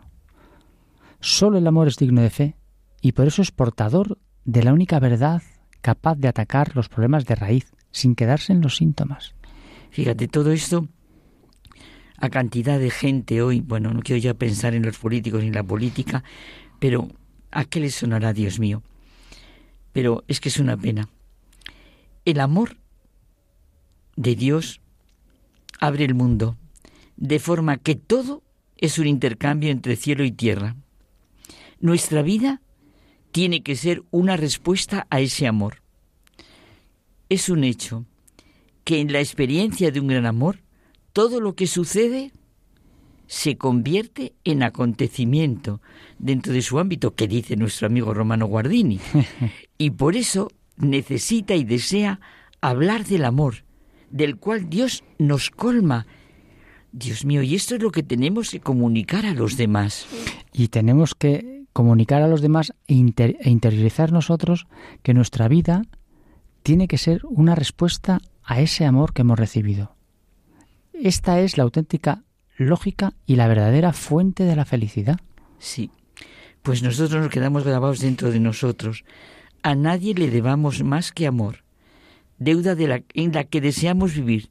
Solo el amor es digno de fe y por eso es portador de la única verdad capaz de atacar los problemas de raíz sin quedarse en los síntomas. Fíjate, todo esto a cantidad de gente hoy, bueno, no quiero ya pensar en los políticos ni en la política, pero ¿a qué le sonará, Dios mío? Pero es que es una pena. El amor de Dios abre el mundo, de forma que todo es un intercambio entre cielo y tierra. Nuestra vida tiene que ser una respuesta a ese amor. Es un hecho que en la experiencia de un gran amor, todo lo que sucede se convierte en acontecimiento dentro de su ámbito, que dice nuestro amigo Romano Guardini. y por eso necesita y desea hablar del amor, del cual Dios nos colma. Dios mío, y esto es lo que tenemos que comunicar a los demás. Y tenemos que comunicar a los demás e, e interiorizar nosotros que nuestra vida tiene que ser una respuesta a ese amor que hemos recibido. Esta es la auténtica lógica y la verdadera fuente de la felicidad. Sí, pues nosotros nos quedamos grabados dentro de nosotros. A nadie le debamos más que amor, deuda de la, en la que deseamos vivir,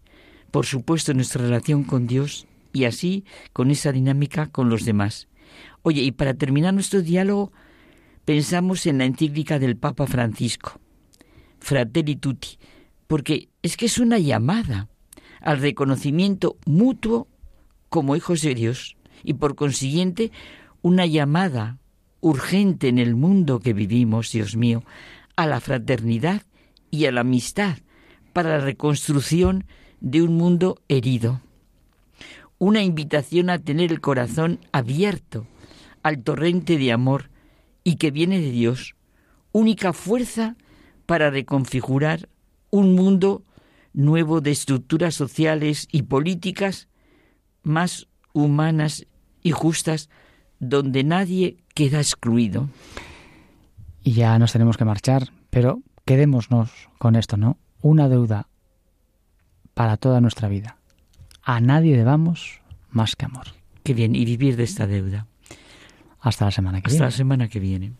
por supuesto, nuestra relación con Dios y así con esa dinámica con los demás. Oye, y para terminar nuestro diálogo, pensamos en la encíclica del Papa Francisco, Fratelli Tutti, porque es que es una llamada al reconocimiento mutuo como hijos de Dios y por consiguiente una llamada urgente en el mundo que vivimos, Dios mío, a la fraternidad y a la amistad para la reconstrucción de un mundo herido. Una invitación a tener el corazón abierto al torrente de amor y que viene de Dios, única fuerza para reconfigurar un mundo nuevo de estructuras sociales y políticas más humanas y justas, donde nadie queda excluido. Y ya nos tenemos que marchar, pero quedémonos con esto, ¿no? Una deuda para toda nuestra vida. A nadie debamos más que amor. Qué bien, y vivir de esta deuda. Hasta la semana que viene. Hasta la semana que viene.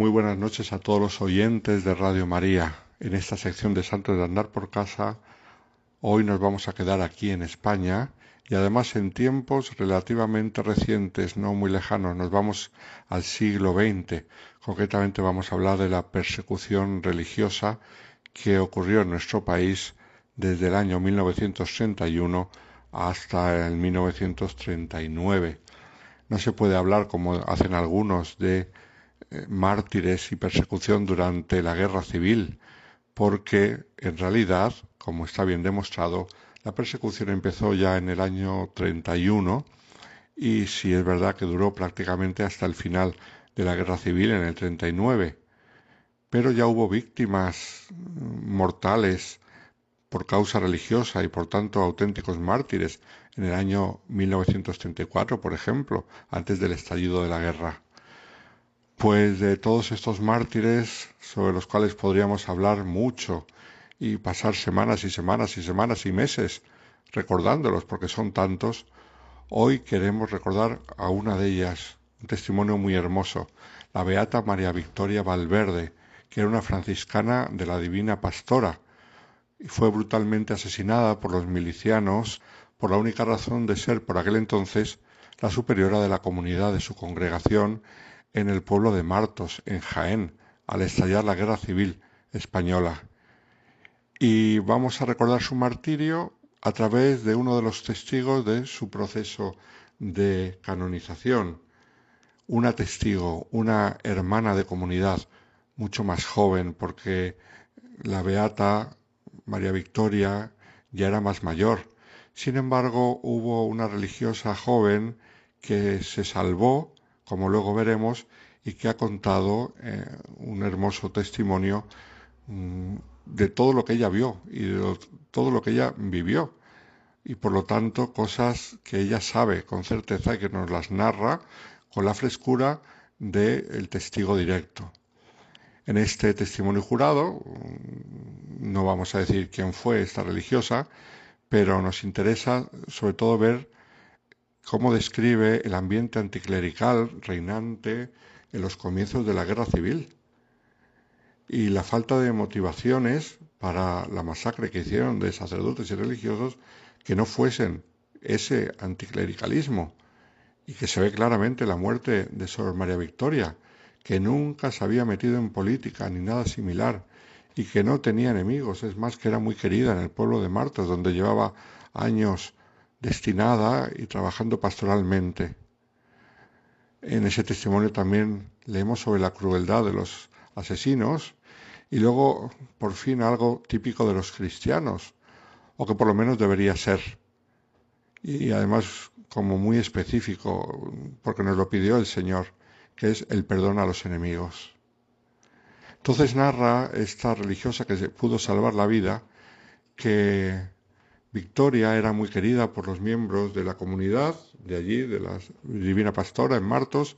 Muy buenas noches a todos los oyentes de Radio María. En esta sección de Santos de Andar por Casa, hoy nos vamos a quedar aquí en España y además en tiempos relativamente recientes, no muy lejanos. Nos vamos al siglo XX. Concretamente vamos a hablar de la persecución religiosa que ocurrió en nuestro país desde el año 1961 hasta el 1939. No se puede hablar, como hacen algunos, de mártires y persecución durante la guerra civil, porque en realidad, como está bien demostrado, la persecución empezó ya en el año 31 y si es verdad que duró prácticamente hasta el final de la guerra civil en el 39. pero ya hubo víctimas mortales por causa religiosa y por tanto auténticos mártires en el año 1934, por ejemplo, antes del estallido de la guerra. Pues de todos estos mártires sobre los cuales podríamos hablar mucho y pasar semanas y semanas y semanas y meses recordándolos porque son tantos, hoy queremos recordar a una de ellas, un testimonio muy hermoso, la Beata María Victoria Valverde, que era una franciscana de la Divina Pastora, y fue brutalmente asesinada por los milicianos por la única razón de ser por aquel entonces la superiora de la comunidad de su congregación en el pueblo de Martos, en Jaén, al estallar la guerra civil española. Y vamos a recordar su martirio a través de uno de los testigos de su proceso de canonización, una testigo, una hermana de comunidad, mucho más joven, porque la beata María Victoria ya era más mayor. Sin embargo, hubo una religiosa joven que se salvó, como luego veremos, y que ha contado eh, un hermoso testimonio mm, de todo lo que ella vio y de todo lo que ella vivió. Y por lo tanto, cosas que ella sabe con certeza y que nos las narra con la frescura del testigo directo. En este testimonio jurado, mm, no vamos a decir quién fue esta religiosa, pero nos interesa sobre todo ver cómo describe el ambiente anticlerical reinante en los comienzos de la guerra civil. Y la falta de motivaciones para la masacre que hicieron de sacerdotes y religiosos que no fuesen ese anticlericalismo. Y que se ve claramente la muerte de Sor María Victoria, que nunca se había metido en política ni nada similar y que no tenía enemigos, es más que era muy querida en el pueblo de Martos, donde llevaba años destinada y trabajando pastoralmente. En ese testimonio también leemos sobre la crueldad de los asesinos y luego, por fin, algo típico de los cristianos, o que por lo menos debería ser. Y además como muy específico, porque nos lo pidió el Señor, que es el perdón a los enemigos. Entonces narra esta religiosa que pudo salvar la vida, que Victoria era muy querida por los miembros de la comunidad de allí, de la Divina Pastora en Martos,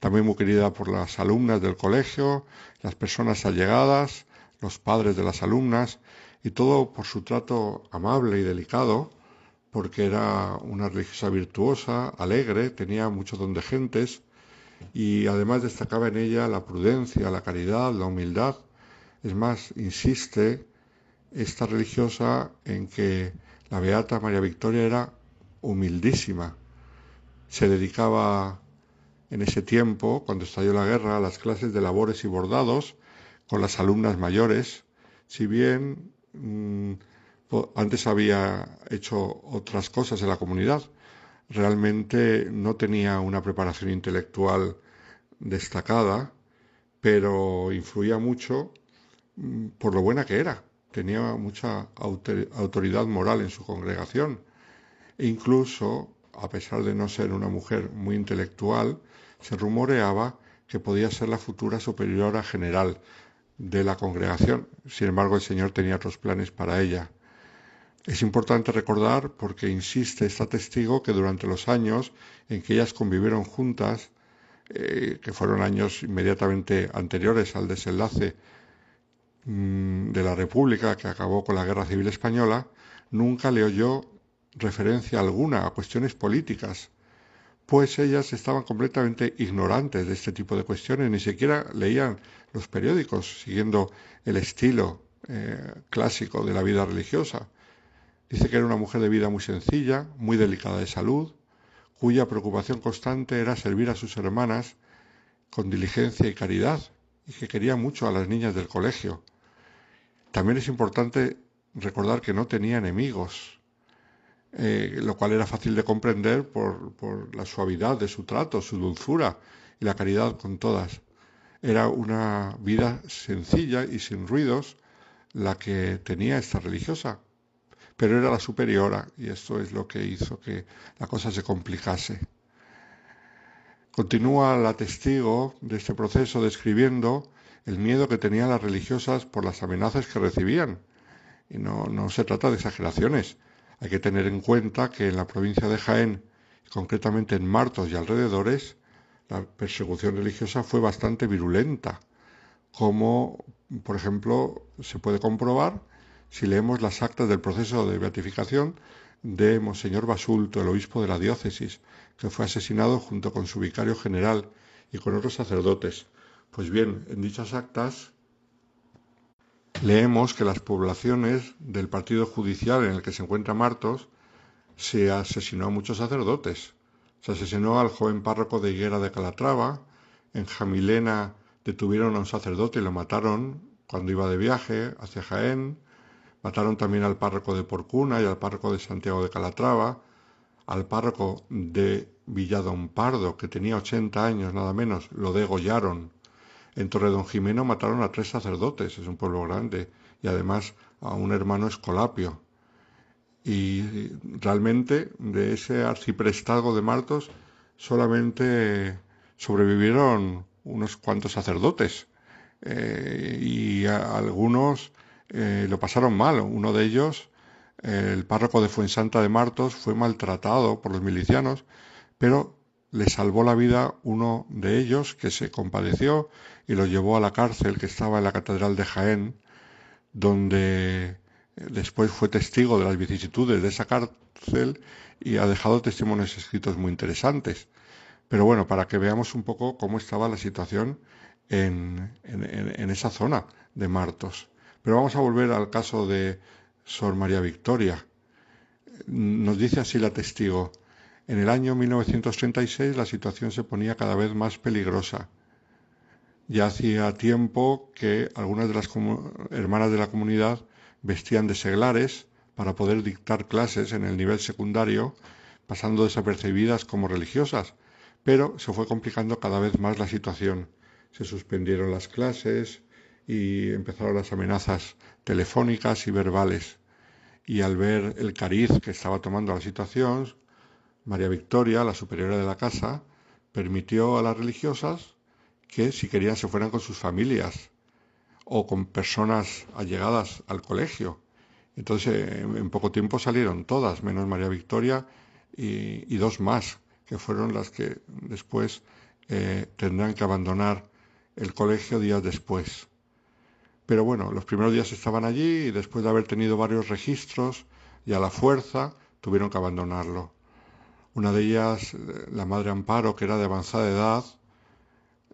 también muy querida por las alumnas del colegio, las personas allegadas, los padres de las alumnas, y todo por su trato amable y delicado, porque era una religiosa virtuosa, alegre, tenía mucho don de gentes y además destacaba en ella la prudencia, la caridad, la humildad. Es más, insiste esta religiosa en que la beata María Victoria era humildísima. Se dedicaba en ese tiempo, cuando estalló la guerra, a las clases de labores y bordados con las alumnas mayores, si bien mm, antes había hecho otras cosas en la comunidad. Realmente no tenía una preparación intelectual destacada, pero influía mucho mm, por lo buena que era. Tenía mucha autoridad moral en su congregación. E incluso, a pesar de no ser una mujer muy intelectual, se rumoreaba que podía ser la futura superiora general de la congregación. Sin embargo, el Señor tenía otros planes para ella. Es importante recordar, porque insiste esta testigo, que durante los años en que ellas convivieron juntas, eh, que fueron años inmediatamente anteriores al desenlace de la República que acabó con la Guerra Civil Española, nunca le oyó referencia alguna a cuestiones políticas, pues ellas estaban completamente ignorantes de este tipo de cuestiones, ni siquiera leían los periódicos siguiendo el estilo eh, clásico de la vida religiosa. Dice que era una mujer de vida muy sencilla, muy delicada de salud, cuya preocupación constante era servir a sus hermanas con diligencia y caridad, y que quería mucho a las niñas del colegio. También es importante recordar que no tenía enemigos, eh, lo cual era fácil de comprender por, por la suavidad de su trato, su dulzura y la caridad con todas. Era una vida sencilla y sin ruidos la que tenía esta religiosa, pero era la superiora y esto es lo que hizo que la cosa se complicase. Continúa la testigo de este proceso describiendo el miedo que tenían las religiosas por las amenazas que recibían. Y no, no se trata de exageraciones. Hay que tener en cuenta que en la provincia de Jaén, concretamente en Martos y alrededores, la persecución religiosa fue bastante virulenta, como por ejemplo se puede comprobar si leemos las actas del proceso de beatificación de Monseñor Basulto, el obispo de la diócesis, que fue asesinado junto con su vicario general y con otros sacerdotes. Pues bien, en dichas actas leemos que las poblaciones del partido judicial en el que se encuentra Martos se asesinó a muchos sacerdotes. Se asesinó al joven párroco de Higuera de Calatrava, en Jamilena detuvieron a un sacerdote y lo mataron cuando iba de viaje hacia Jaén, mataron también al párroco de Porcuna y al párroco de Santiago de Calatrava, al párroco de Villadón Pardo, que tenía 80 años nada menos, lo degollaron. En Torredón Jimeno mataron a tres sacerdotes, es un pueblo grande, y además a un hermano escolapio. Y realmente de ese arciprestazgo de Martos solamente sobrevivieron unos cuantos sacerdotes eh, y algunos eh, lo pasaron mal. Uno de ellos, el párroco de Fuensanta de Martos, fue maltratado por los milicianos, pero le salvó la vida uno de ellos que se compadeció y lo llevó a la cárcel que estaba en la Catedral de Jaén, donde después fue testigo de las vicisitudes de esa cárcel y ha dejado testimonios escritos muy interesantes. Pero bueno, para que veamos un poco cómo estaba la situación en, esa zona de Martos. Pero vamos a volver al caso de Sor María Victoria. Nos dice así la testigo. En el año 1936 la situación se ponía cada vez más peligrosa. Ya hacía tiempo que algunas de las hermanas de la comunidad vestían de seglares para poder dictar clases en el nivel secundario, pasando desapercibidas como religiosas, pero se fue complicando cada vez más la situación. Se suspendieron las clases y empezaron las amenazas telefónicas y verbales. Y al ver el cariz que estaba tomando la situación, María Victoria, la superiora de la casa, permitió a las religiosas que si querían se fueran con sus familias o con personas allegadas al colegio. Entonces en poco tiempo salieron todas, menos María Victoria y, dos más, que fueron las que después eh, tendrán que abandonar el colegio días después. Pero bueno, los primeros días estaban allí y después de haber tenido varios registros y a la fuerza tuvieron que abandonarlo. Una de ellas, eh, la madre Amparo, que era de avanzada edad,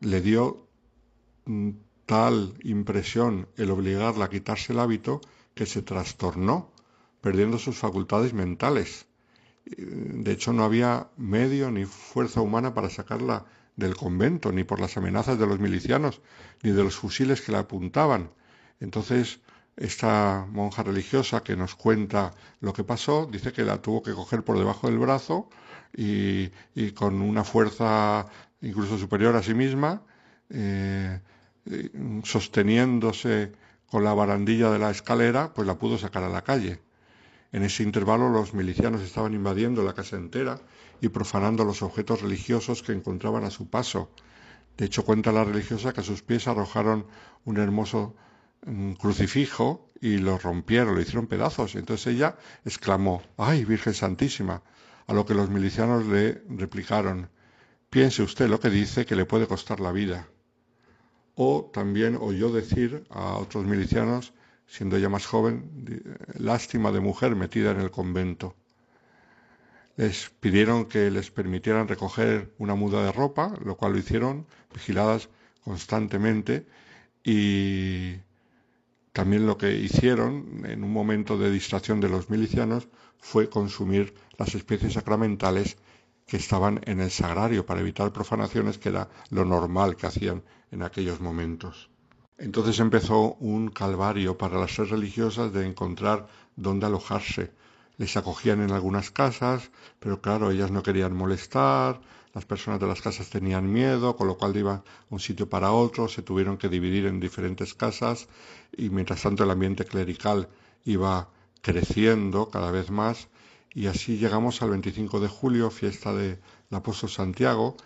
le dio mm, tal impresión el obligarla a quitarse el hábito que se trastornó, perdiendo sus facultades mentales de hecho, no había medio ni fuerza humana para sacarla del convento, ni por las amenazas de los milicianos, ni de los fusiles que la apuntaban. Entonces, esta monja religiosa que nos cuenta lo que pasó, dice que la tuvo que coger por debajo del brazo y, con una fuerza incluso superior a sí misma, eh, sosteniéndose con la barandilla de la escalera, pues la pudo sacar a la calle. En ese intervalo los milicianos estaban invadiendo la casa entera y profanando los objetos religiosos que encontraban a su paso. De hecho, cuenta la religiosa que a sus pies arrojaron un hermoso mm, crucifijo y lo rompieron, lo hicieron pedazos. Entonces ella exclamó, ¡ay, Virgen Santísima! A lo que los milicianos le replicaron, piense usted lo que dice que le puede costar la vida. O también oyó decir a otros milicianos siendo ella más joven, lástima de mujer metida en el convento. Les pidieron que les permitieran recoger una muda de ropa, lo cual lo hicieron, vigiladas constantemente, y también lo que hicieron en un momento de distracción de los milicianos fue consumir las especies sacramentales que estaban en el sagrario para evitar profanaciones, que era lo normal que hacían en aquellos momentos. Entonces empezó un calvario para las tres religiosas de encontrar dónde alojarse. Les acogían en algunas casas, pero claro, ellas no querían molestar, las personas de las casas tenían miedo, con lo cual iban un sitio para otro, se tuvieron que dividir en diferentes casas y mientras tanto el ambiente clerical iba creciendo cada vez más y así llegamos al 25 de julio, fiesta del apóstol Santiago,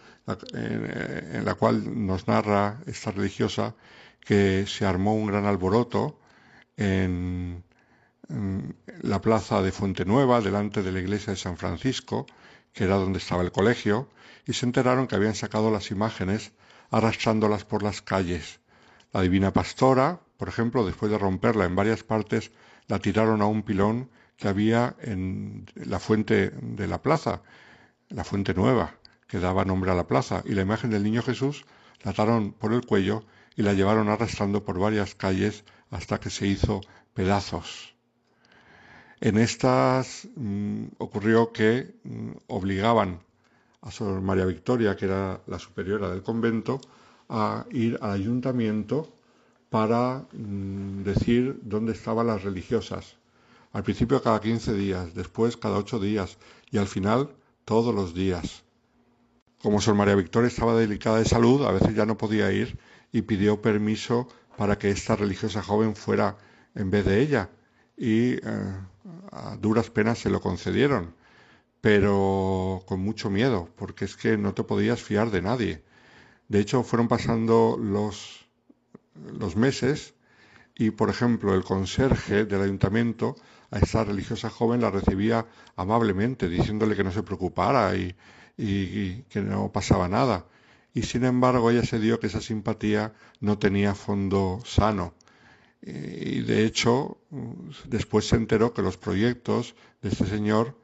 en la cual nos narra esta religiosa que se armó un gran alboroto en, la plaza de Fuente Nueva, delante de la iglesia de San Francisco, que era donde estaba el colegio, y se enteraron que habían sacado las imágenes arrastrándolas por las calles. La divina pastora, por ejemplo, después de romperla en varias partes, la tiraron a un pilón que había en la fuente de la plaza, la fuente nueva, que daba nombre a la plaza, y la imagen del niño Jesús la ataron por el cuello y la llevaron arrastrando por varias calles hasta que se hizo pedazos. En estas mm, ocurrió que mm, obligaban a Sor María Victoria, que era la superiora del convento, a ir al ayuntamiento para mm, decir dónde estaban las religiosas. Al principio cada 15 días, después cada 8 días y al final todos los días. Como Sor María Victoria estaba delicada de salud, a veces ya no podía ir y pidió permiso para que esta religiosa joven fuera en vez de ella y eh, a duras penas se lo concedieron, pero con mucho miedo, porque es que no te podías fiar de nadie. De hecho, fueron pasando los, los meses y, por ejemplo, el conserje del ayuntamiento a esta religiosa joven la recibía amablemente, diciéndole que no se preocupara y, y que no pasaba nada. Y sin embargo ella se dio que esa simpatía no tenía fondo sano y de hecho, después se enteró que los proyectos de este señor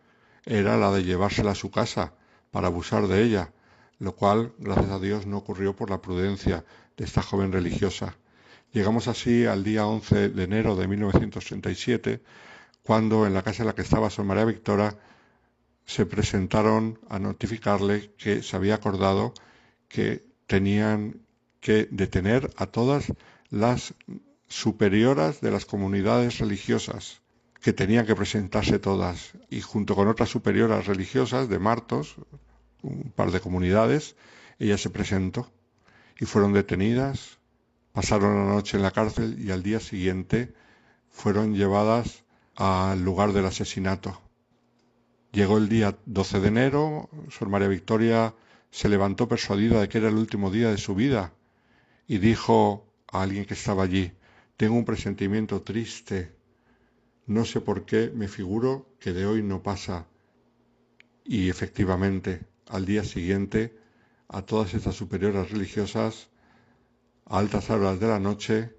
era la de llevársela a su casa para abusar de ella, lo cual, gracias a Dios, no ocurrió por la prudencia de esta joven religiosa. Llegamos así al día 11 de enero de 1937, cuando en la casa en la que estaba Sor María Victoria se presentaron a notificarle que se había acordado que tenían que detener a todas las superioras de las comunidades religiosas, que tenían que presentarse todas, y junto con otras superioras religiosas de Martos, un par de comunidades, ella se presentó y fueron detenidas, pasaron la noche en la cárcel y al día siguiente fueron llevadas al lugar del asesinato. Llegó el día 12 de enero, Sor María Victoria se levantó persuadida de que era el último día de su vida y dijo a alguien que estaba allí, tengo un presentimiento triste. No sé por qué me figuro que de hoy no pasa. Y efectivamente, al día siguiente, a todas estas superiores religiosas, a altas horas de la noche,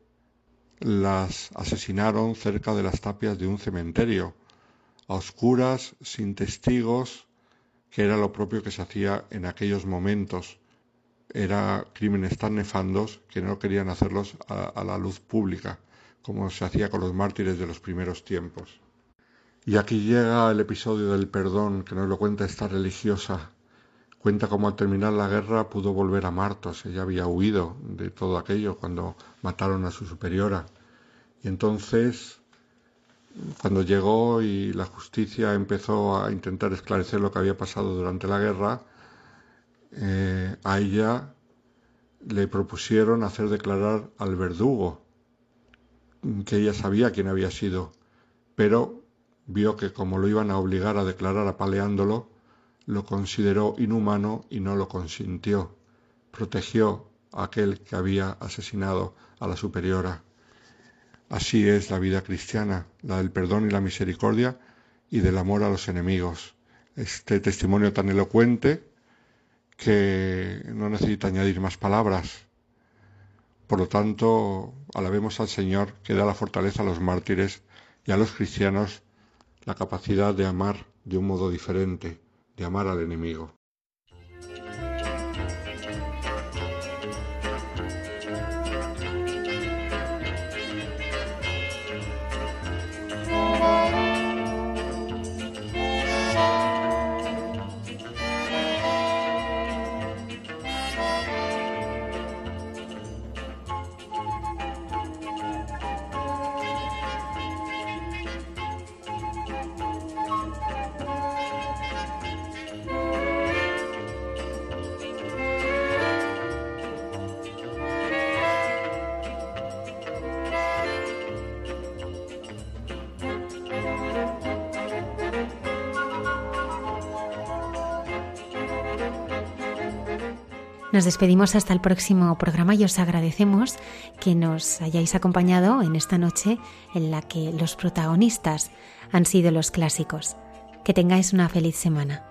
las asesinaron cerca de las tapias de un cementerio, a oscuras, sin testigos, que era lo propio que se hacía en aquellos momentos era crímenes tan nefandos que no querían hacerlos a, la luz pública, como se hacía con los mártires de los primeros tiempos. Y aquí llega el episodio del perdón que nos lo cuenta esta religiosa. Cuenta cómo al terminar la guerra pudo volver a Martos. Ella había huido de todo aquello cuando mataron a su superiora. Y entonces, cuando llegó y la justicia empezó a intentar esclarecer lo que había pasado durante la guerra, eh, a ella le propusieron hacer declarar al verdugo, que ella sabía quién había sido, pero vio que como lo iban a obligar a declarar apaleándolo, lo consideró inhumano y no lo consintió. Protegió a aquel que había asesinado a la superiora. Así es la vida cristiana, la del perdón y la misericordia y del amor a los enemigos. Este testimonio tan elocuente que no necesita añadir más palabras. Por lo tanto, alabemos al Señor que da la fortaleza a los mártires y a los cristianos la capacidad de amar de un modo diferente, de amar al enemigo. Nos despedimos hasta el próximo programa y os agradecemos que nos hayáis acompañado en esta noche en la que los protagonistas han sido los clásicos. Que tengáis una feliz semana.